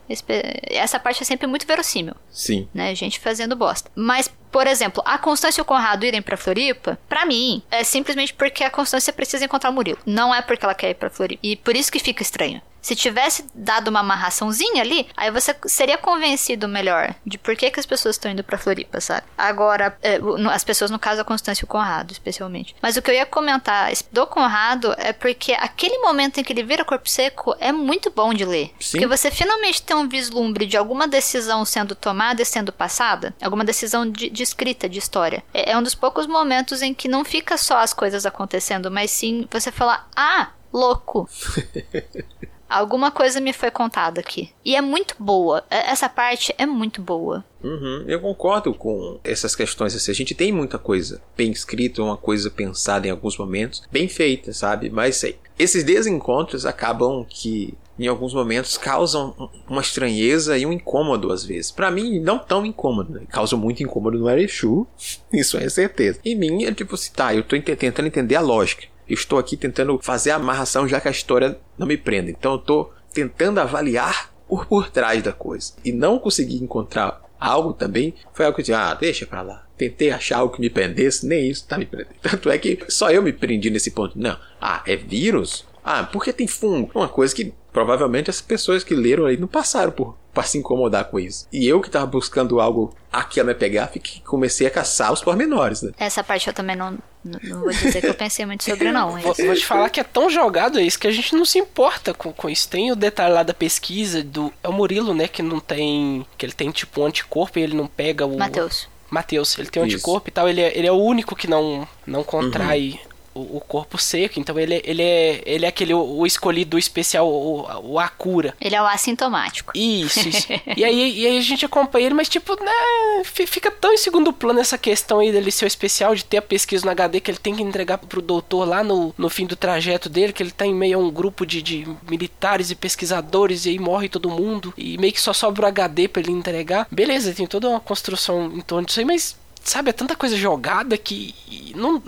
Essa parte é sempre muito verossímil. Sim. Né? Gente fazendo bosta. Mas, por exemplo, a Constância e o Conrado irem pra Floripa, pra mim, é simplesmente porque a Constância precisa encontrar o Murilo. Não é porque ela quer ir pra Floripa. E por isso que fica estranho. Se tivesse dado uma amarraçãozinha ali, aí você seria convencido melhor de por que, que as pessoas estão indo pra Floripa, sabe? Agora, é, as pessoas, no caso, a Constância e o Conrado, especialmente. Mas o que eu ia comentar do Conrado é porque aquele momento em que ele vira corpo seco é muito bom de ler. Sim. Porque você finalmente tem um vislumbre de alguma decisão sendo tomada e sendo passada, alguma decisão de, de escrita, de história. É, é um dos poucos momentos em que não fica só as coisas acontecendo, mas sim você falar: ah, louco. Alguma coisa me foi contada aqui. E é muito boa. É, essa parte é muito boa. Uhum, eu concordo com essas questões. Assim, a gente tem muita coisa bem escrita, uma coisa pensada em alguns momentos, bem feita, sabe? Mas sei. Esses desencontros acabam que em alguns momentos causam uma estranheza e um incômodo às vezes. Para mim, não tão incômodo, né? causa muito incômodo no Erechu, isso é certeza. Em mim, é tipo assim, tá, eu tô tentando entender a lógica estou aqui tentando fazer a amarração já que a história não me prende. Então eu estou tentando avaliar por por trás da coisa. E não consegui encontrar algo também, foi algo que eu disse, ah, deixa pra lá. Tentei achar algo que me prendesse, nem isso tá me prendendo. Tanto é que só eu me prendi nesse ponto. Não, ah, é vírus? Ah, por que tem fungo? Uma coisa que provavelmente as pessoas que leram aí não passaram por para se incomodar com isso. E eu que tava buscando algo aqui a me pegar, fiquei, comecei a caçar os pormenores, né? Essa parte eu também não, não vou dizer que eu pensei muito sobre, não. Vou, vou, te falar que é tão jogado isso que a gente não se importa com, com isso. Tem o detalhe lá da pesquisa do. É o Murilo, né? Que não tem. Que ele tem tipo um anticorpo e ele não pega o. Matheus. Matheus, ele tem um anticorpo e tal, ele é, ele é o único que não, não contrai uhum o, corpo seco, então ele, ele, é, ele é aquele o, o escolhido especial, o, o Akura. Ele é o assintomático. Isso, isso. e, aí, e aí a gente acompanha ele, mas tipo, né, fica tão em segundo plano essa questão aí dele ser o especial, de ter a pesquisa no HD que ele tem que entregar pro doutor lá no, no fim do trajeto dele, que ele tá em meio a um grupo de, de militares e pesquisadores e aí morre todo mundo e meio que só sobra o HD para ele entregar. Beleza, tem toda uma construção em torno disso aí, mas sabe, é tanta coisa jogada que não,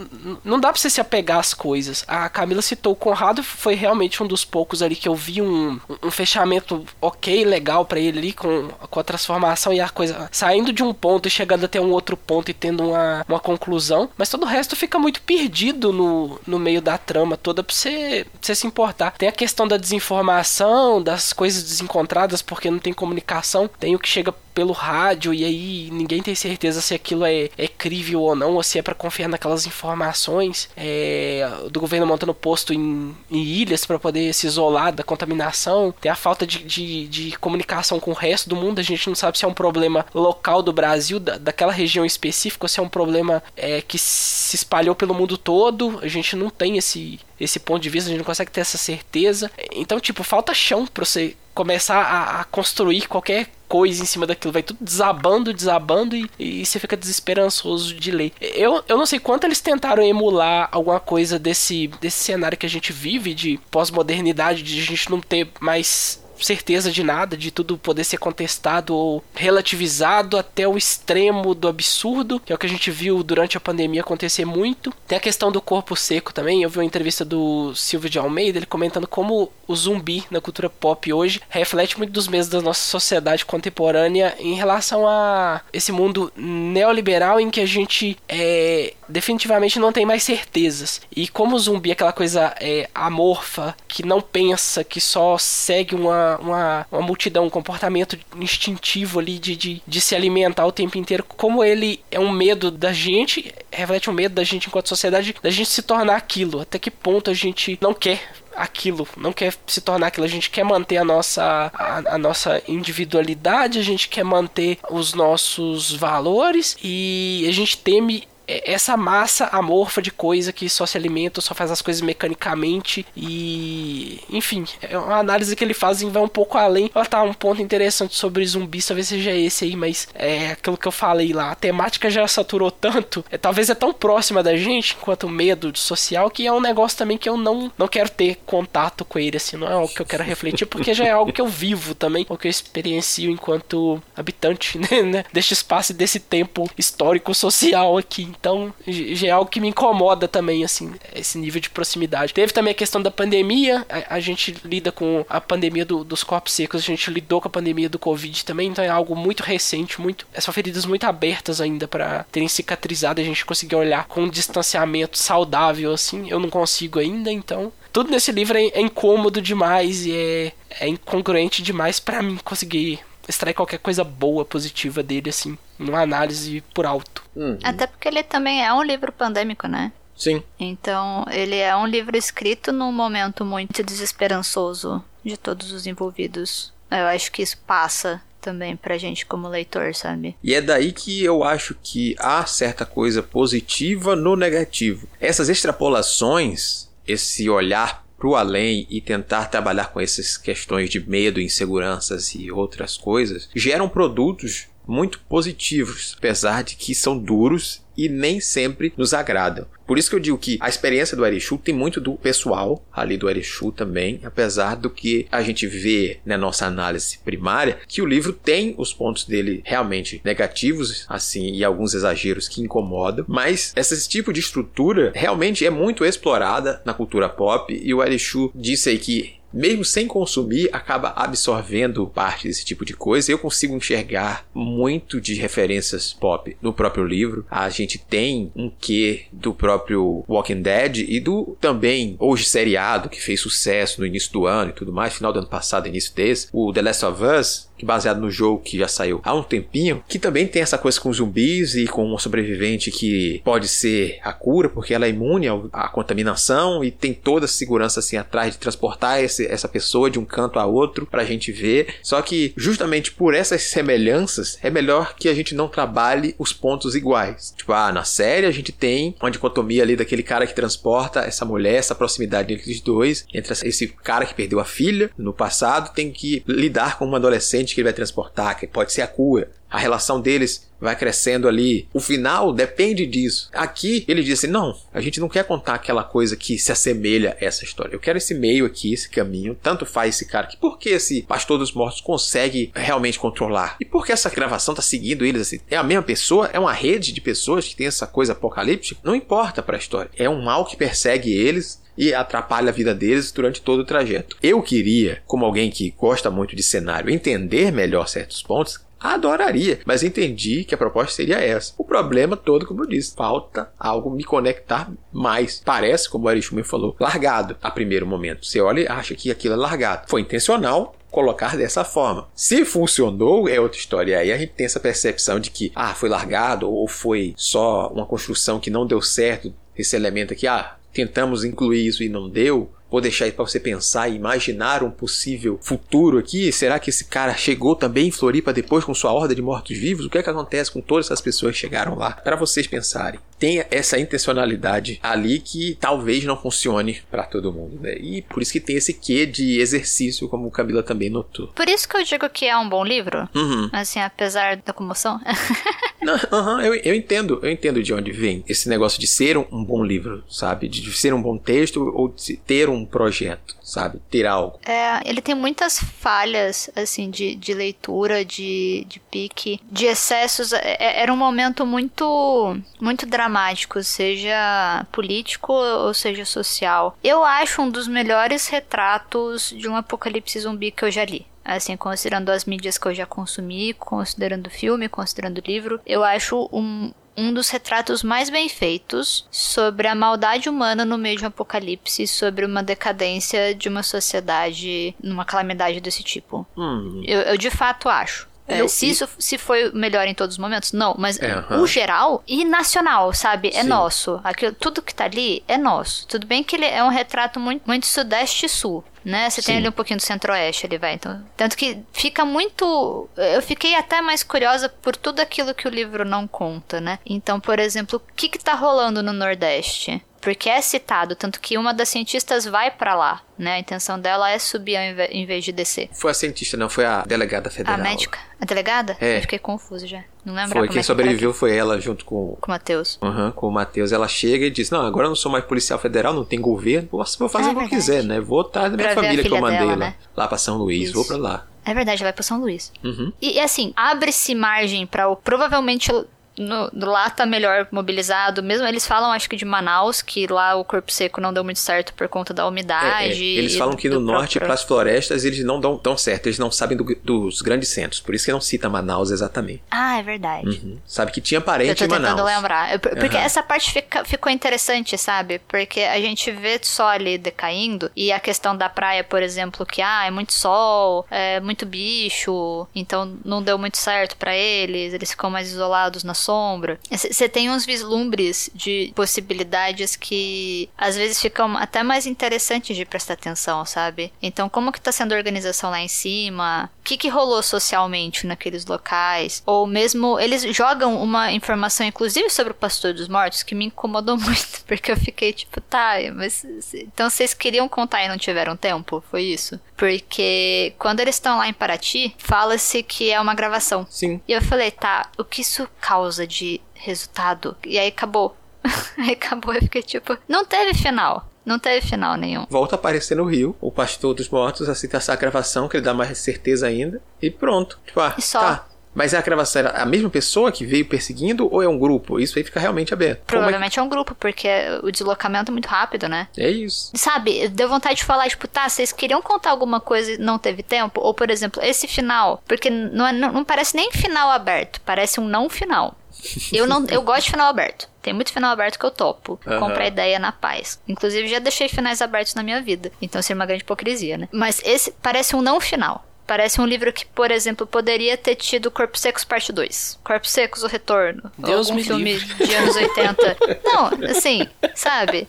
não dá pra você se apegar às coisas. A Camila citou o Conrado, foi realmente um dos poucos ali que eu vi um, um fechamento ok, legal para ele ali, com, com a transformação e a coisa saindo de um ponto e chegando até um outro ponto e tendo uma, uma conclusão. Mas todo o resto fica muito perdido no, no meio da trama toda pra você, pra você se importar. Tem a questão da desinformação, das coisas desencontradas porque não tem comunicação, tem o que chega pelo rádio e aí ninguém tem certeza se aquilo é, é crível ou não, ou se é para confiar naquelas informações é, do governo montando posto em, em ilhas para poder se isolar da contaminação. Tem a falta de, de, de, comunicação com o resto do mundo, a gente não sabe se é um problema local do Brasil, da, daquela região específica, ou se é um problema é, que se espalhou pelo mundo todo. A gente não tem esse, esse ponto de vista, a gente não consegue ter essa certeza. Então, tipo, falta chão pra você começar a, a construir qualquer coisa em cima daquilo, vai tudo desabando, desabando e, e você fica desesperançoso de ler. Eu, eu não sei quanto eles tentaram emular alguma coisa desse, desse cenário que a gente vive, de pós-modernidade, de a gente não ter mais certeza de nada, de tudo poder ser contestado ou relativizado até o extremo do absurdo, que é o que a gente viu durante a pandemia acontecer muito. Tem a questão do corpo seco também. Eu vi uma entrevista do Silvio de Almeida, ele comentando como o zumbi na cultura pop hoje reflete muito dos medos da nossa sociedade contemporânea em relação a esse mundo neoliberal em que a gente é, definitivamente não tem mais certezas. E como o zumbi é aquela coisa é, amorfa, que não pensa, que só segue uma, uma, uma multidão, um comportamento instintivo ali de, de, de se alimentar o tempo inteiro, como ele é um medo da gente, reflete um medo da gente enquanto sociedade, da gente se tornar aquilo. Até que ponto a gente não quer aquilo, não quer se tornar aquilo. A gente quer manter a nossa, a, a, nossa individualidade, a gente quer manter os nossos valores e a gente teme essa massa amorfa de coisa que só se alimenta, só faz as coisas mecanicamente e. Enfim, é uma análise que ele faz e vai um pouco além. Ela tá um ponto interessante sobre zumbis, talvez seja esse aí, mas é aquilo que eu falei lá. A temática já saturou tanto, é, talvez é tão próxima da gente quanto o medo social, que é um negócio também que eu não, não quero ter contato com ele, assim, não é algo que eu quero refletir, porque já é algo que eu vivo também, o que eu experiencio enquanto habitante né, né deste espaço e desse tempo histórico social aqui. Então, já é algo que me incomoda também, assim, esse nível de proximidade. Teve também a questão da pandemia, a, a gente lida com a pandemia do, dos corpos secos, a gente lidou com a pandemia do Covid também, então é algo muito recente, muito. São feridas muito abertas ainda para terem cicatrizado, a gente conseguir olhar com um distanciamento saudável, assim. Eu não consigo ainda, então tudo nesse livro é, é incômodo demais e é, é incongruente demais para mim conseguir extrair qualquer coisa boa, positiva dele, assim, numa análise por alto. Uhum. Até porque ele também é um livro pandêmico, né? Sim. Então, ele é um livro escrito num momento muito desesperançoso de todos os envolvidos. Eu acho que isso passa também pra gente como leitor, sabe? E é daí que eu acho que há certa coisa positiva no negativo. Essas extrapolações, esse olhar para o além e tentar trabalhar com essas questões de medo, inseguranças e outras coisas, geram produtos muito positivos, apesar de que são duros e nem sempre nos agradam. Por isso que eu digo que a experiência do Erishu tem muito do pessoal ali do Erishu também, apesar do que a gente vê na nossa análise primária, que o livro tem os pontos dele realmente negativos, assim, e alguns exageros que incomodam, mas esse tipo de estrutura realmente é muito explorada na cultura pop e o Erishu disse aí que mesmo sem consumir, acaba absorvendo parte desse tipo de coisa. Eu consigo enxergar muito de referências pop no próprio livro. A gente tem um quê do próprio Walking Dead e do também hoje seriado que fez sucesso no início do ano e tudo mais, final do ano passado, início desse, o The Last of Us, que baseado no jogo que já saiu há um tempinho, que também tem essa coisa com zumbis e com uma sobrevivente que pode ser a cura, porque ela é imune à contaminação e tem toda a segurança assim atrás de transportar esse, essa pessoa de um canto a outro pra gente ver. Só que justamente por essas semelhanças é melhor que a gente não trabalhe os pontos iguais. Tipo, ah, na série a gente tem uma dicotomia ali daquele cara que transporta essa mulher, essa proximidade entre os dois, entre esse cara que perdeu a filha no passado, tem que lidar com uma adolescente que ele vai transportar, que pode ser a cura. A relação deles vai crescendo ali. O final depende disso. Aqui ele diz assim: não, a gente não quer contar aquela coisa que se assemelha a essa história. Eu quero esse meio aqui, esse caminho. Tanto faz esse cara aqui. Por que esse pastor dos mortos consegue realmente controlar? E por que essa gravação tá seguindo eles assim? É a mesma pessoa? É uma rede de pessoas que tem essa coisa apocalíptica? Não importa para a história. É um mal que persegue eles e atrapalha a vida deles durante todo o trajeto. Eu queria, como alguém que gosta muito de cenário, entender melhor certos pontos. Adoraria, mas entendi que a proposta seria essa. O problema todo, como eu disse, falta algo me conectar mais. Parece, como o Arishumi falou, largado a primeiro momento. Você olha e acha que aquilo é largado. Foi intencional, colocar dessa forma. Se funcionou, é outra história. Aí a gente tem essa percepção de que, ah, foi largado ou foi só uma construção que não deu certo. Esse elemento aqui, ah, tentamos incluir isso e não deu, vou deixar para você pensar e imaginar um possível futuro aqui. Será que esse cara chegou também em Floripa depois com sua horda de mortos-vivos? O que é que acontece com todas essas pessoas que chegaram lá? Para vocês pensarem. Tem essa intencionalidade ali que talvez não funcione para todo mundo, né? E por isso que tem esse quê de exercício, como o Camila também notou. Por isso que eu digo que é um bom livro. Uhum. Assim, apesar da comoção. Não, uhum, eu, eu entendo, eu entendo de onde vem esse negócio de ser um, um bom livro, sabe? De, de ser um bom texto ou de ter um projeto, sabe? Ter algo. É, ele tem muitas falhas, assim, de, de leitura, de, de pique, de excessos. É, é, era um momento muito, muito dramático, seja político ou seja social. Eu acho um dos melhores retratos de um apocalipse zumbi que eu já li assim, considerando as mídias que eu já consumi, considerando o filme, considerando o livro, eu acho um, um dos retratos mais bem feitos sobre a maldade humana no meio de um apocalipse, sobre uma decadência de uma sociedade numa calamidade desse tipo. Hum. Eu, eu de fato acho. É, Eu- se e- isso se foi melhor em todos os momentos, não, mas É, aham. o geral e nacional, sabe? É Sim. nosso. Aquilo, tudo que tá ali é nosso. Tudo bem que ele é um retrato muito, muito sudeste e sul. Né? Você tem Sim. ali um pouquinho do centro-oeste ali, vai. Então, tanto que fica muito. Eu fiquei até mais curiosa por tudo aquilo que o livro não conta, né? Então, por exemplo, o que, que tá rolando no Nordeste? Porque é citado, tanto que uma das cientistas vai pra lá, né? A intenção dela é subir em vez de descer. Foi a cientista, não, foi a delegada A federal. médica? A delegada? É. Eu fiquei confusa já. Não lembrava Foi como quem é que sobreviveu, foi ela junto com, Com o Matheus. Uhum, com o Matheus, ela chega e diz: Não, agora eu não sou mais policial federal, não tem governo, vou vou fazer É o que eu quiser, né? Vou atrás da minha Pra ver a família que eu mandei dela, lá, né? lá pra São Luís, Isso. vou pra lá. É verdade, ela vai pro São Luís. Uhum. E, e, assim, abre-se margem pra o. Provavelmente no, lá tá melhor mobilizado. Mesmo eles falam, acho que de Manaus, que lá o corpo seco não deu muito certo por conta da É, é, umidade. eles falam que no norte, próprio- pras florestas, eles não dão tão certo, eles não sabem do- dos grandes centros, por isso que não cita Manaus exatamente. Ah, é verdade. Uhum. Sabe que tinha Eu parente tô em Manaus. tentando lembrar. Eu- Porque Aham. essa parte fica- ficou interessante, sabe? Porque a gente vê só ali decaindo. E a questão da praia, por exemplo, que ah, é muito sol, é muito bicho, então não deu muito certo pra eles, eles ficam mais isolados na sombra. Você tem uns vislumbres de possibilidades que às vezes ficam até mais interessantes de prestar atenção, sabe? Então, como que tá sendo a organização lá em cima? O que, que rolou socialmente naqueles locais? Ou mesmo eles jogam uma informação, inclusive sobre o pastor dos mortos, que me incomodou muito, porque eu fiquei tipo, tá, mas então vocês queriam contar e não tiveram tempo? Foi isso? Porque quando eles estão lá em Paraty, fala-se que é uma gravação. Sim. E eu falei, tá, o que isso causa de resultado? E aí acabou. aí acabou, eu fiquei tipo, não teve final. Não teve final nenhum. Volta a aparecer no Rio, o pastor dos mortos aceita essa gravação, que ele dá mais certeza ainda, e pronto. Tipo, ah, E só. tá. Mas a gravação era a mesma pessoa que veio perseguindo ou é um grupo? Isso aí fica realmente aberto. Como é Provavelmente é um grupo, porque o deslocamento é muito rápido, né? que- É isso. Sabe, deu vontade de falar, tipo, tá, vocês queriam contar alguma coisa e não teve tempo? Ou, por exemplo, esse final, porque não, é- não, não parece nem final aberto, parece um não final. Eu não, eu gosto de final aberto. Tem muito final aberto que eu topo. Aham. Comprar ideia na paz. Inclusive, já deixei finais abertos na minha vida. Então seria uma grande hipocrisia, né? Mas esse parece um não final. Parece um livro que, por exemplo, poderia ter tido Corpos Secos Parte 2. Corpos Secos, O Retorno. Deus algum me filme livre. de anos 80. Não, assim, sabe?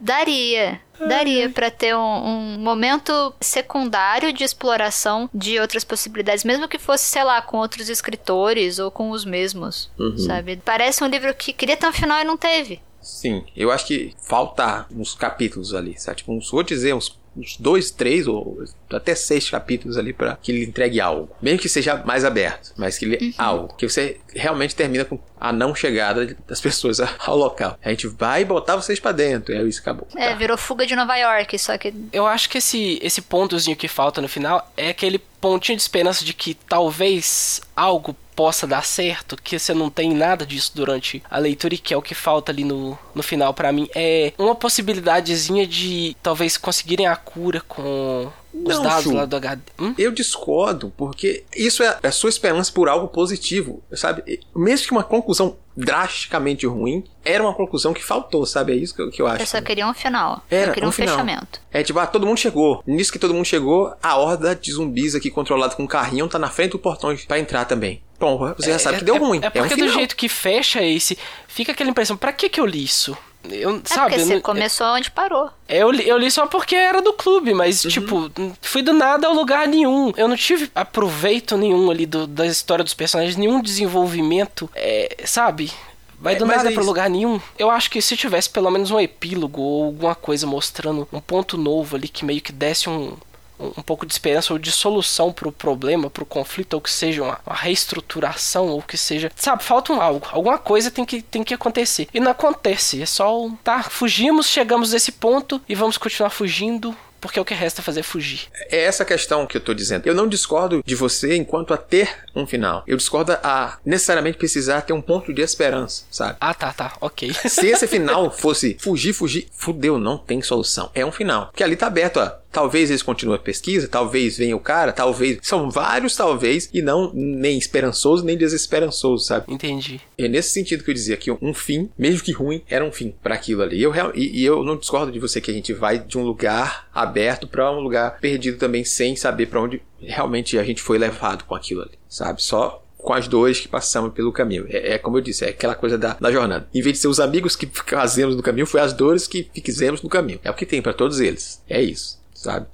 Daria. Daria pra ter um, um momento secundário de exploração de outras possibilidades, mesmo que fosse, sei lá, com outros escritores ou com os mesmos, sabe? Parece um livro que queria ter um final e não teve. Sim, eu acho que falta uns capítulos ali, sabe? Tipo, uns, vou dizer, uns uns dois, três ou até seis capítulos ali para que ele entregue algo. Mesmo que seja mais aberto, mas que ele uhum. algo. Que você realmente termina com a não chegada das pessoas ao local. A gente vai botar vocês para dentro. E aí isso acabou. É, tá. virou fuga de Nova York, só que. Eu acho que esse, esse pontozinho que falta no final é aquele pontinho de esperança de que talvez algo possa dar certo, que você não tem nada disso durante a leitura e que é o que falta ali no, no final para mim, é uma possibilidadezinha de talvez conseguirem a cura com os não, dados Chu, lá do HD. Hum? Eu discordo, porque isso é a sua esperança por algo positivo, sabe? Mesmo que uma conclusão drasticamente ruim, era uma conclusão que faltou, sabe? É isso que eu, que eu acho. Eu só queria um final. Era, eu queria um, um fechamento. É tipo, ah, todo mundo chegou. Nisso que todo mundo chegou, a horda de zumbis aqui controlada com um carrinho tá na frente do portão para entrar também. Bom, você já sabe que deu é, ruim. É, é porque é um do jeito que fecha esse, fica aquela impressão, pra que que eu li isso? Eu, é sabe, porque você não, começou onde parou. Eu li, eu li só porque era do clube, mas, uhum. tipo, fui do nada ao lugar nenhum. Eu não tive aproveito nenhum ali do, da história dos personagens, nenhum desenvolvimento, é, sabe? Vai do é, nada é pra lugar nenhum. Eu acho que se tivesse pelo menos um epílogo ou alguma coisa mostrando um ponto novo ali que meio que desse um, um pouco de esperança ou de solução para o problema, para o conflito, ou que seja uma, uma, reestruturação, ou que seja. Sabe, falta um algo. Alguma coisa tem que, tem que acontecer. E não acontece. É só, tá, fugimos, chegamos nesse ponto e vamos continuar fugindo porque o que resta é fazer fugir. É essa questão que eu tô dizendo. Eu não discordo de você enquanto a ter um final. Eu discordo a necessariamente precisar ter um ponto de esperança, sabe? Ah, tá, tá, ok. Se esse final fosse fugir, fugir, fudeu, não tem solução. É um final. Porque ali tá aberto a Talvez eles continuem a pesquisa, talvez venha o cara, talvez. São vários talvez, e não nem esperançoso nem desesperançoso, sabe? Entendi. É nesse sentido que eu dizia que um fim, mesmo que ruim, era um fim para aquilo ali. Eu, e, e, eu não discordo de você que a gente vai de um lugar aberto para um lugar perdido também, sem saber para onde realmente a gente foi levado com aquilo ali, sabe? Só com as dores que passamos pelo caminho. É, é, como eu disse, é aquela coisa da, da jornada. Em vez de ser os amigos que fazemos no caminho, foi as dores que fizemos no caminho. É o que tem para todos eles. É isso sabe?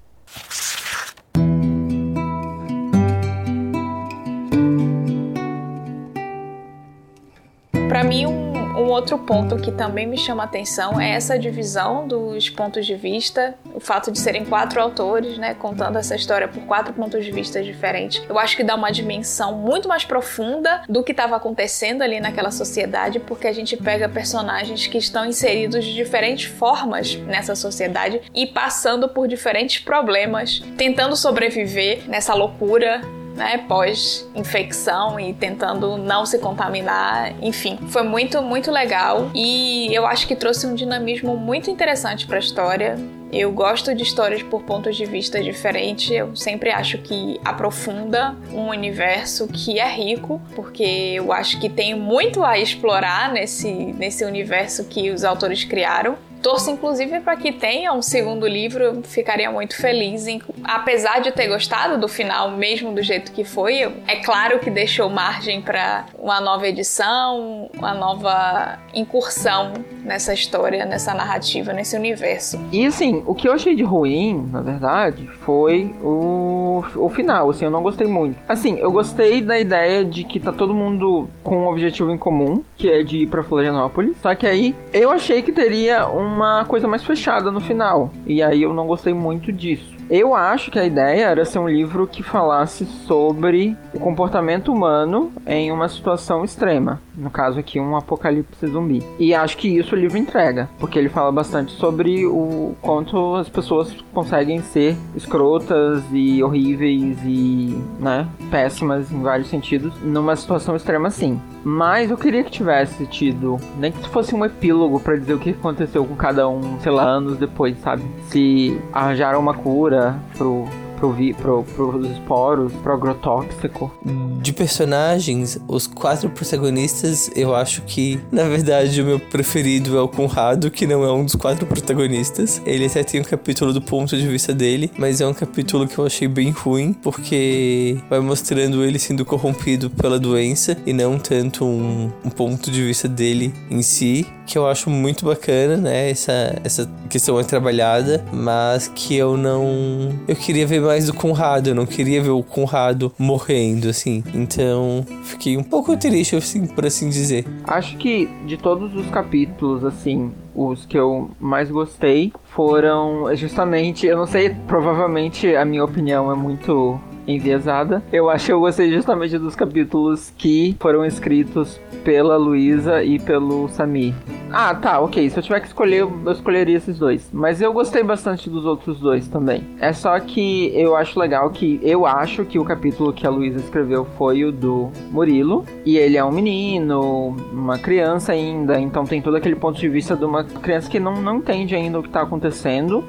Para mim, um um outro ponto que também me chama a atenção é essa divisão dos pontos de vista, o fato de serem quatro autores, né, contando essa história por quatro pontos de vista diferentes. Eu acho que dá uma dimensão muito mais profunda do que estava acontecendo ali naquela sociedade, porque a gente pega personagens que estão inseridos de diferentes formas nessa sociedade e passando por diferentes problemas, tentando sobreviver nessa loucura né, pós-infecção e tentando não se contaminar, enfim, foi muito, muito legal e eu acho que trouxe um dinamismo muito interessante para a história. Eu gosto de histórias por pontos de vista diferentes. Eu sempre acho que aprofunda um universo que é rico, porque eu acho que tem muito a explorar nesse, nesse universo que os autores criaram. Torço inclusive para que tenha um segundo livro, ficaria muito feliz. Em, apesar de ter gostado do final, mesmo do jeito que foi, é claro que deixou margem para uma nova edição, uma nova incursão nessa história, nessa narrativa, nesse universo. E assim, o que eu achei de ruim, na verdade, foi o, o final. Assim, eu não gostei muito. Assim, eu gostei da ideia de que tá todo mundo com um objetivo em comum, que é de ir pra Florianópolis. Só que aí eu achei que teria uma coisa mais fechada no final. E aí eu não gostei muito disso. Eu acho que a ideia era ser um livro que falasse sobre o comportamento humano em uma situação extrema. No caso aqui, um apocalipse zumbi. E acho que isso o livro entrega, porque ele fala bastante sobre o quanto as pessoas conseguem ser escrotas e horríveis e, né, péssimas em vários sentidos numa situação extrema assim. Mas eu queria que tivesse tido, nem que fosse um epílogo para dizer o que aconteceu com cada um, sei lá, anos depois, sabe? Se arranjaram uma cura pro pro, vi, pro, pros esporos, pro agrotóxico. De personagens, os quatro protagonistas, eu acho que, na verdade, o meu preferido é o Conrado, que não é um dos quatro protagonistas. Ele até tem um capítulo do ponto de vista dele, mas é um capítulo que eu achei bem ruim, porque vai mostrando ele sendo corrompido pela doença e não tanto um, um ponto de vista dele em si que eu acho muito bacana, né? Essa, essa questão é trabalhada, mas que eu não. Eu queria ver mais do Conrado, eu não queria ver o Conrado morrendo, assim. Então, fiquei um pouco triste, assim, por assim dizer. Acho que de todos os capítulos, assim, os que eu mais gostei foram justamente, eu não sei, provavelmente a minha opinião é muito enviesada. Eu acho que eu gostei justamente dos capítulos que foram escritos pela Luísa e pelo Sami. Ah, tá, ok. Se eu tiver que escolher, eu escolheria esses dois. Mas eu gostei bastante dos outros dois também. É só que eu acho legal que eu acho que o capítulo que a Luísa escreveu foi o do Murilo. E ele é um menino, uma criança ainda. Então tem todo aquele ponto de vista de uma criança que não, não entende ainda o que tá acontecendo,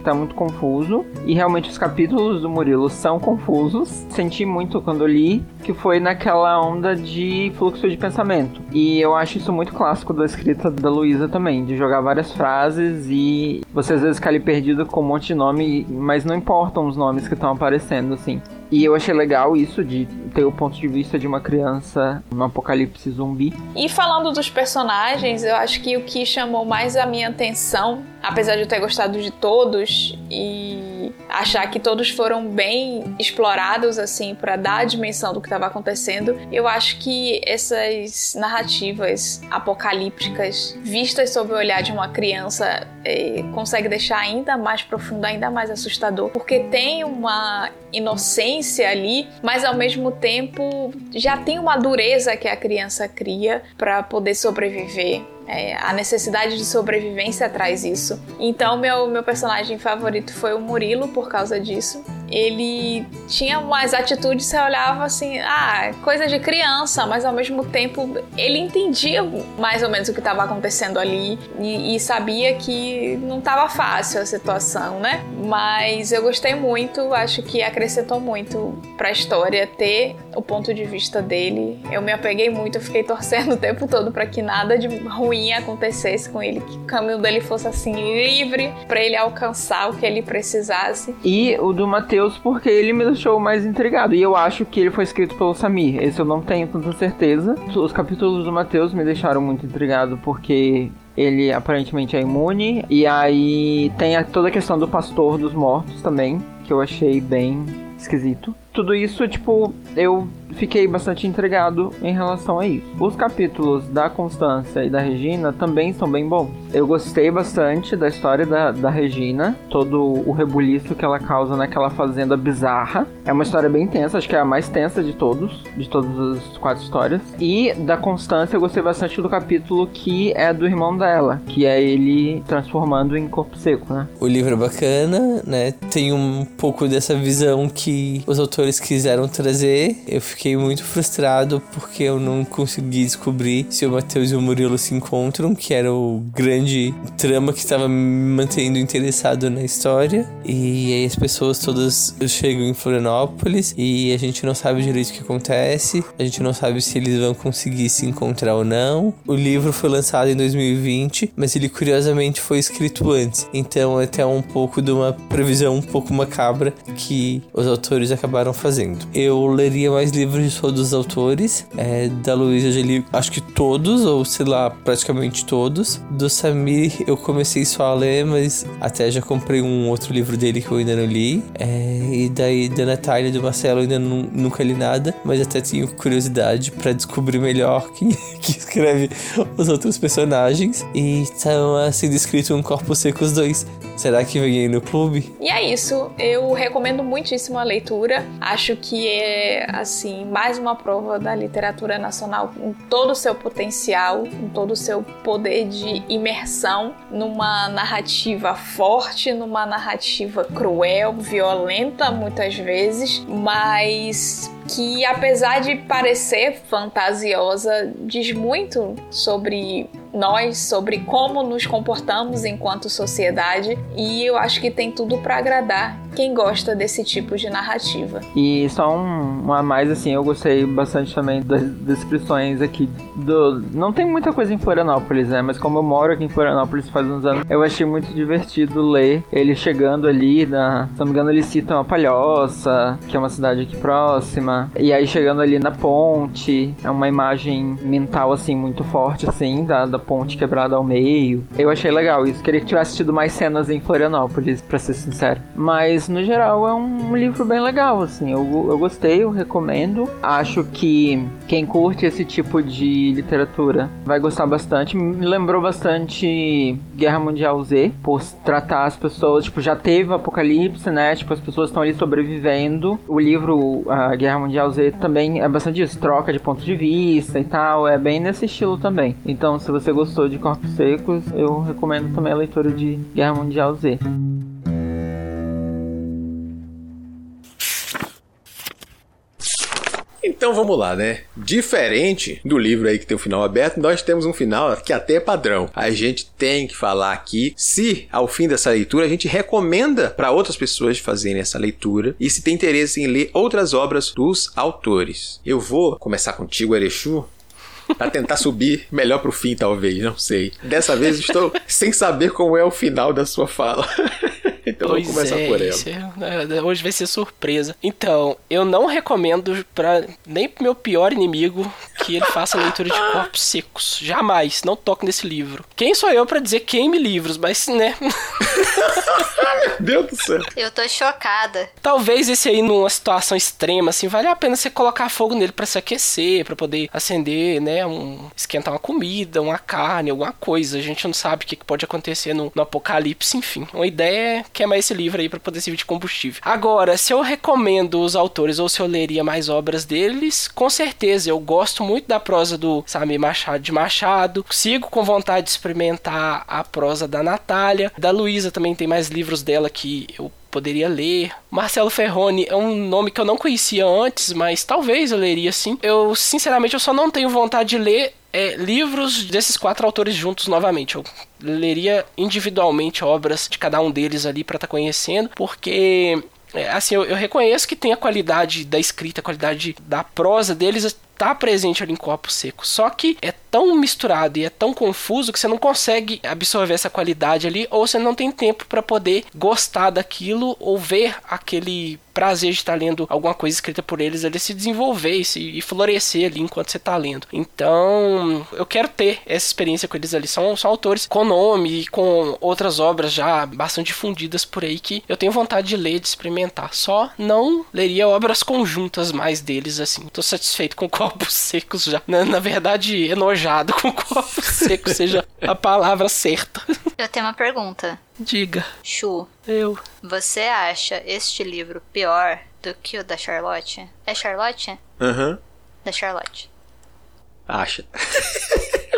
tá muito confuso. E realmente os capítulos do Murilo são confusos senti muito quando li, que foi naquela onda de fluxo de pensamento. E eu acho isso muito clássico da escrita da Luísa também, de jogar várias frases e você às vezes ficar ali perdido com um monte de nome, mas não importam os nomes que estão aparecendo, assim. E eu achei legal isso de ter o ponto de vista de uma criança no apocalipse zumbi. E falando dos personagens, eu acho que o que chamou mais a minha atenção, apesar de eu ter gostado de todos e achar que todos foram bem explorados assim para dar a dimensão do que estava acontecendo, eu acho que essas narrativas apocalípticas vistas sob o olhar de uma criança é, consegue deixar ainda mais profundo, ainda mais assustador, porque tem uma inocência ali, mas ao mesmo tempo já tem uma dureza que a criança cria para poder sobreviver. É, a necessidade de sobrevivência traz isso. Então, meu, meu personagem favorito foi o Murilo por causa disso. Ele tinha umas atitudes, você olhava assim, ah, coisa de criança, mas ao mesmo tempo ele entendia mais ou menos o que estava acontecendo ali e, e, sabia que não estava fácil a situação, né? Mas eu gostei muito, acho que acrescentou muito para a história ter o ponto de vista dele. Eu me apeguei muito, eu fiquei torcendo o tempo todo para que nada de ruim acontecesse com ele, que o caminho dele fosse assim livre para ele alcançar o que ele precisasse. E o do Matheus, porque ele me deixou mais intrigado. E eu acho que ele foi escrito pelo Samir. Esse eu não tenho tanta certeza. Os capítulos do Matheus me deixaram muito intrigado porque ele aparentemente é imune. E aí tem a, toda a questão do pastor dos mortos também, que eu achei bem esquisito. Tudo isso, tipo, eu fiquei bastante intrigado em relação a isso. Os capítulos da Constância e da Regina também são bem bons. Eu gostei bastante da história da, da Regina, todo o rebuliço que ela causa naquela fazenda bizarra. É uma história bem tensa, acho que é a mais tensa de todos, de todas as quatro histórias. E da Constância eu gostei bastante do capítulo que é do irmão dela, que é ele transformando em corpo seco, né? O livro é bacana, né? Tem um pouco dessa visão que os autores quiseram trazer. Eu fiquei fiquei muito frustrado porque eu não consegui descobrir se o Matheus e o Murilo se encontram, que era o grande trama que estava me mantendo interessado na história. E aí as pessoas todas chegam em Florianópolis e a gente não sabe direito o que acontece, a gente não sabe se eles vão conseguir se encontrar ou não. O livro foi lançado em 2020, mas ele curiosamente foi escrito antes. Então é até um pouco de uma previsão um pouco macabra que os autores acabaram fazendo. Eu leria mais livros livros de todos os autores. É, da Luísa já li, acho que todos, ou sei lá, praticamente todos. Do Samir eu comecei só a ler, mas até já comprei um outro livro dele que eu ainda não li. É, e daí da Natália e do Marcelo eu ainda não, nunca li nada, mas até tenho curiosidade para descobrir melhor quem que escreve os outros personagens. E estão sendo escrito um Corpo Seco os dois. Será que vem aí no clube? E é isso. Eu recomendo muitíssimo a leitura. Acho que é, assim, mais uma prova da literatura nacional com todo o seu potencial, com todo o seu poder de imersão numa narrativa forte, numa narrativa cruel, violenta muitas vezes, mas que apesar de parecer fantasiosa, diz muito sobre nós, sobre como nos comportamos enquanto sociedade, e eu acho que tem tudo para agradar quem gosta desse tipo de narrativa. E só um, a mais assim, eu gostei bastante também das descrições aqui do não tem muita coisa em Florianópolis, né, mas como eu moro aqui em Florianópolis faz uns anos, eu achei muito divertido ler ele chegando ali na, se não me engano, eles citam a Palhoça, que é uma cidade aqui próxima, e aí chegando ali na ponte, é uma imagem mental assim muito forte assim da, da ponte quebrada ao meio. Eu achei legal isso. Queria que tivesse tido mais cenas em Florianópolis, pra ser sincero. Mas, no geral, é um livro bem legal, assim. Eu, eu gostei, eu recomendo. Acho que quem curte esse tipo de literatura vai gostar bastante. Me lembrou bastante Guerra Mundial Z, por tratar as pessoas, tipo, já teve apocalipse, né? Tipo, as pessoas estão ali sobrevivendo. O livro a Guerra Mundial Z também é bastante isso, troca de ponto de vista e tal. É bem nesse estilo também. Então, se você gostou de Corpos Secos, eu recomendo também a leitura de Guerra Mundial Z. Então vamos lá, né? Diferente do livro aí que tem o final aberto, nós temos um final que até é padrão. A gente tem que falar aqui se ao fim dessa leitura a gente recomenda para outras pessoas fazerem essa leitura e se tem interesse em ler outras obras dos autores. Eu vou começar contigo, Erechu, para tentar subir melhor pro fim, talvez, não sei. Dessa vez estou sem saber como é o final da sua fala. então pois vamos começar é, por ela. isso é- hoje vai ser surpresa. Então, eu não recomendo para nem pro meu pior inimigo que ele faça leitura de corpos secos. Jamais, não toque nesse livro. Quem sou eu para dizer queime livros, mas né, Meu Deus do céu. Eu tô chocada. talvez esse aí numa situação extrema assim, vale a pena você colocar fogo nele para se aquecer, para poder acender, né, um esquentar uma comida, uma carne, alguma coisa. A gente não sabe o que que pode acontecer no, no apocalipse, enfim. Uma ideia é queimar esse livro aí para poder servir de combustível. Agora, se eu recomendo os autores ou se eu leria mais obras deles, com certeza eu gosto muito da prosa do Samir Machado de Machado. Sigo com vontade de experimentar a prosa da Natália. Da Luísa também tem mais livros dela que eu poderia ler. Marcelo Ferroni é um nome que eu não conhecia antes, mas talvez eu leria sim. Eu, sinceramente, eu só não tenho vontade de ler é, livros desses quatro autores juntos novamente. Eu leria individualmente obras de cada um deles ali para estar conhecendo, porque é, assim, eu, eu reconheço que tem a qualidade da escrita, a qualidade da prosa deles tá presente ali em Corpo Seco. Só que é tão misturado e é tão confuso que você não consegue absorver essa qualidade ali ou você não tem tempo para poder gostar daquilo ou ver aquele prazer de estar lendo alguma coisa escrita por eles ali se desenvolver e, se, e florescer ali enquanto você está lendo. Então, eu quero ter essa experiência com eles ali. São, são autores com nome e com outras obras já bastante difundidas por aí que eu tenho vontade de ler, de experimentar. Só não leria obras conjuntas mais deles assim. Tô satisfeito com copos secos já. Na, na verdade, enojado com copos secos seja a palavra certa. Eu tenho uma pergunta. Diga, Chu, eu. você acha este livro pior do que o da Charlotte? É Charlotte? Aham. Da Charlotte. Acha.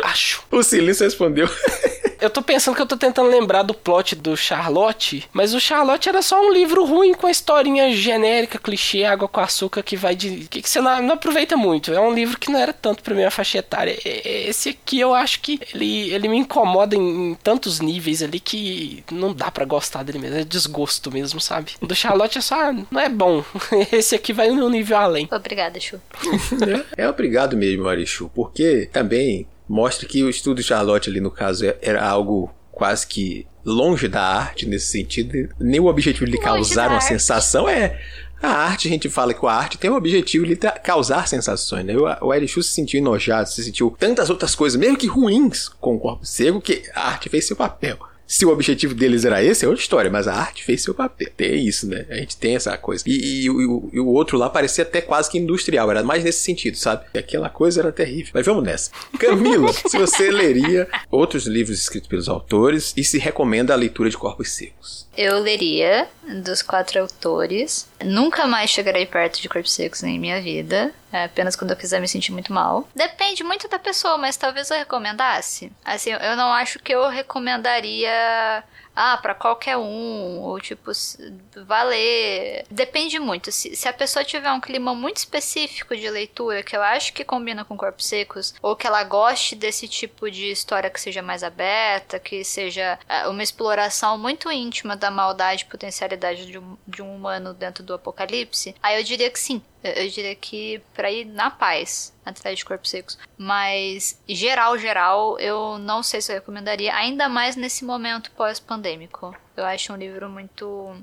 Acho. O silêncio respondeu. Eu tô pensando que eu tô tentando lembrar do plot do Charlotte, mas o Charlotte era só um livro ruim com a historinha genérica, clichê, água com açúcar que vai de. que, que você não, não aproveita muito. É um livro que não era tanto pra minha faixa etária. Esse aqui eu acho que ele, ele me incomoda em, em tantos níveis ali que não dá pra gostar dele mesmo. É desgosto mesmo, sabe? O do Charlotte é só. não é bom. Esse aqui vai num nível além. Obrigada, Chu. É obrigado mesmo, Arichu, porque também mostra que o estudo de Charlotte ali no caso é- era algo quase que longe da arte nesse sentido. Nem o objetivo de causar uma arte. sensação é. A arte, a gente fala que a arte tem o objetivo de causar sensações, né? O, o Erichu se sentiu enojado, se sentiu tantas outras coisas, mesmo que ruins, com o corpo seco, que a arte fez seu papel. Se o objetivo deles era esse, é outra história, mas a arte fez seu papel. Tem isso, né? A gente tem essa coisa. E, e o- e o outro lá parecia até quase que industrial, era mais nesse sentido, sabe? E Aquela coisa era terrível. Mas vamos nessa. Camila, se você leria outros livros escritos pelos autores e se recomenda a leitura de Corpos Secos. Eu leria dos quatro autores. Nunca mais chegarei perto de Corpos Secos em minha vida. É apenas quando eu quiser me sentir muito mal. Depende muito da pessoa, mas talvez eu recomendasse. Assim, eu não acho que eu recomendaria. Ah, pra qualquer um, ou tipo, valer. Depende muito. Se, se a pessoa tiver um clima muito específico de leitura, que eu acho que combina com Corpos Secos, ou que ela goste desse tipo de história que seja mais aberta, que seja ah, uma exploração muito íntima da maldade e potencialidade de um, de um humano dentro do apocalipse, aí eu diria que sim. Eu, diria que pra ir na paz atrás de corpos secos. Mas, geral, geral, eu não sei se eu recomendaria, ainda mais nesse momento pós-pandêmico. Eu acho um livro muito.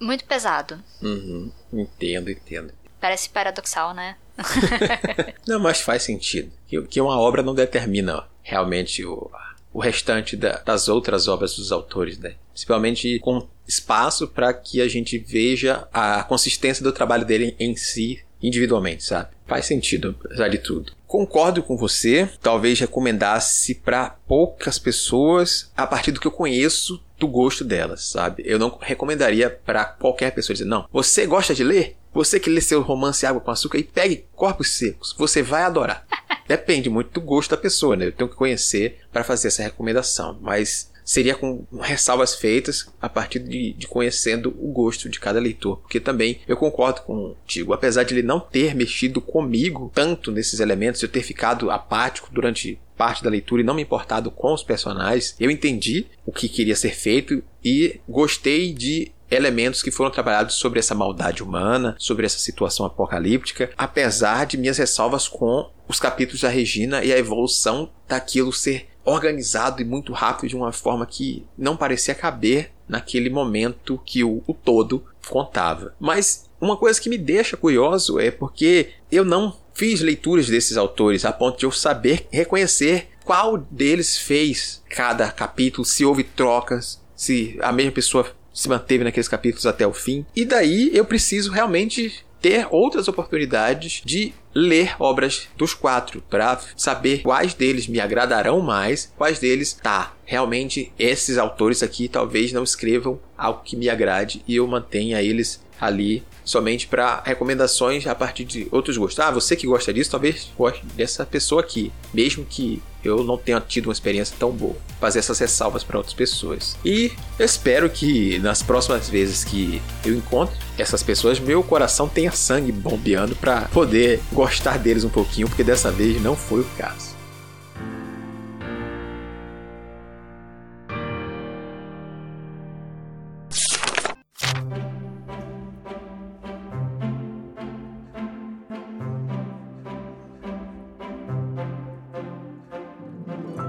muito pesado. Uhum, entendo, entendo. Parece paradoxal, né? Não, mas faz sentido. Que, que uma obra não determina realmente o, o restante da, das outras obras dos autores, né? Principalmente com espaço para que a gente veja a consistência do trabalho dele em si, individualmente, sabe? Faz sentido, de tudo. Concordo com você, talvez recomendasse para poucas pessoas a partir do que eu conheço do gosto delas, sabe? Eu não recomendaria para qualquer pessoa dizer, não, você gosta de ler? Você que lê seu romance Água com Açúcar e pegue Corpos Secos, você vai adorar. Depende muito do gosto da pessoa, né? Eu tenho que conhecer para fazer essa recomendação, mas seria com ressalvas feitas a partir de, de, conhecendo o gosto de cada leitor. Porque também eu concordo contigo, apesar de ele não ter mexido comigo tanto nesses elementos, eu ter ficado apático durante parte da leitura e não me importado com os personagens, eu entendi o que queria ser feito e gostei de elementos que foram trabalhados sobre essa maldade humana, sobre essa situação apocalíptica, apesar de minhas ressalvas com os capítulos da Regina e a evolução daquilo ser organizado e muito rápido de uma forma que não parecia caber naquele momento que o, o todo contava. Mas uma coisa que me deixa curioso é porque eu não fiz leituras desses autores a ponto de eu saber reconhecer qual deles fez cada capítulo, se houve trocas, se a mesma pessoa se manteve naqueles capítulos até o fim. E daí eu preciso realmente ter outras oportunidades de ler obras dos quatro para saber quais deles me agradarão mais, quais deles tá realmente esses autores aqui talvez não escrevam algo que me agrade e eu mantenha eles ali somente para recomendações a partir de outros gostos. Ah, você que gosta disso, talvez goste dessa pessoa aqui, mesmo que eu não tenha tido uma experiência tão boa. Fazer essas ressalvas para outras pessoas. E espero que nas próximas vezes que eu encontro essas pessoas, meu coração tenha sangue bombeando para poder gostar deles um pouquinho, porque dessa vez não foi o caso.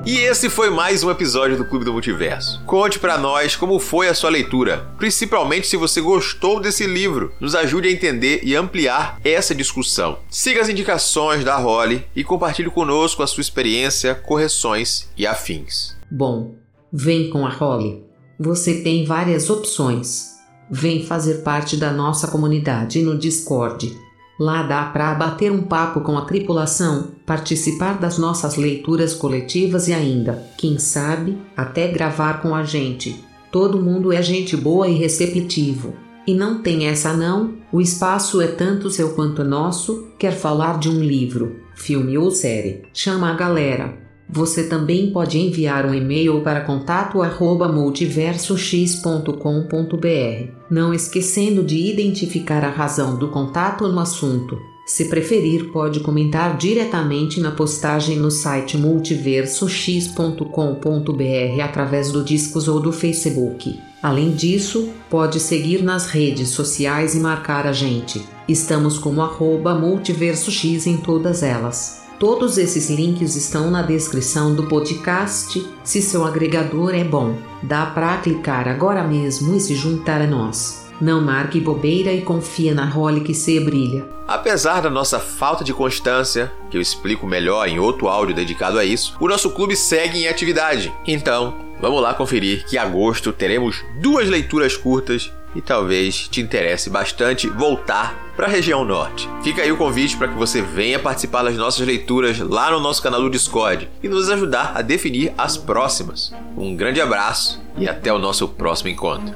E esse foi mais um episódio do Clube do Multiverso. Conte para nós como foi a sua leitura, principalmente se você gostou desse livro. Nos ajude a entender e ampliar essa discussão. Siga as indicações da Holly e compartilhe conosco a sua experiência, correções e afins. Bom, vem com a Holly. Você tem várias opções. Vem fazer parte da nossa comunidade no Discord Lá dá para bater um papo com a tripulação, participar das nossas leituras coletivas e ainda, quem sabe, até gravar com a gente. Todo mundo é gente boa e receptivo. E não tem essa não, o espaço é tanto seu quanto nosso, quer falar de um livro, filme ou série. Chama a galera. Você também pode enviar um e-mail para contato@multiversox.com.br, não esquecendo de identificar a razão do contato no assunto. Se preferir, pode comentar diretamente na postagem no site multiversox.com.br através do Discos ou do Facebook. Além disso, pode seguir nas redes sociais e marcar a gente. Estamos como arroba multiversox em todas elas. Todos esses links estão na descrição do podcast. Se seu agregador é bom, dá para clicar agora mesmo e se juntar a nós. Não marque bobeira e confia na role que se brilha. Apesar da nossa falta de constância, que eu explico melhor em outro áudio dedicado a isso, o nosso clube segue em atividade. Então, vamos lá conferir que em agosto teremos duas leituras curtas e talvez te interesse bastante voltar para a região norte. Fica aí o convite para que você venha participar das nossas leituras lá no nosso canal do Discord e nos ajudar a definir as próximas. Um grande abraço e até o nosso próximo encontro.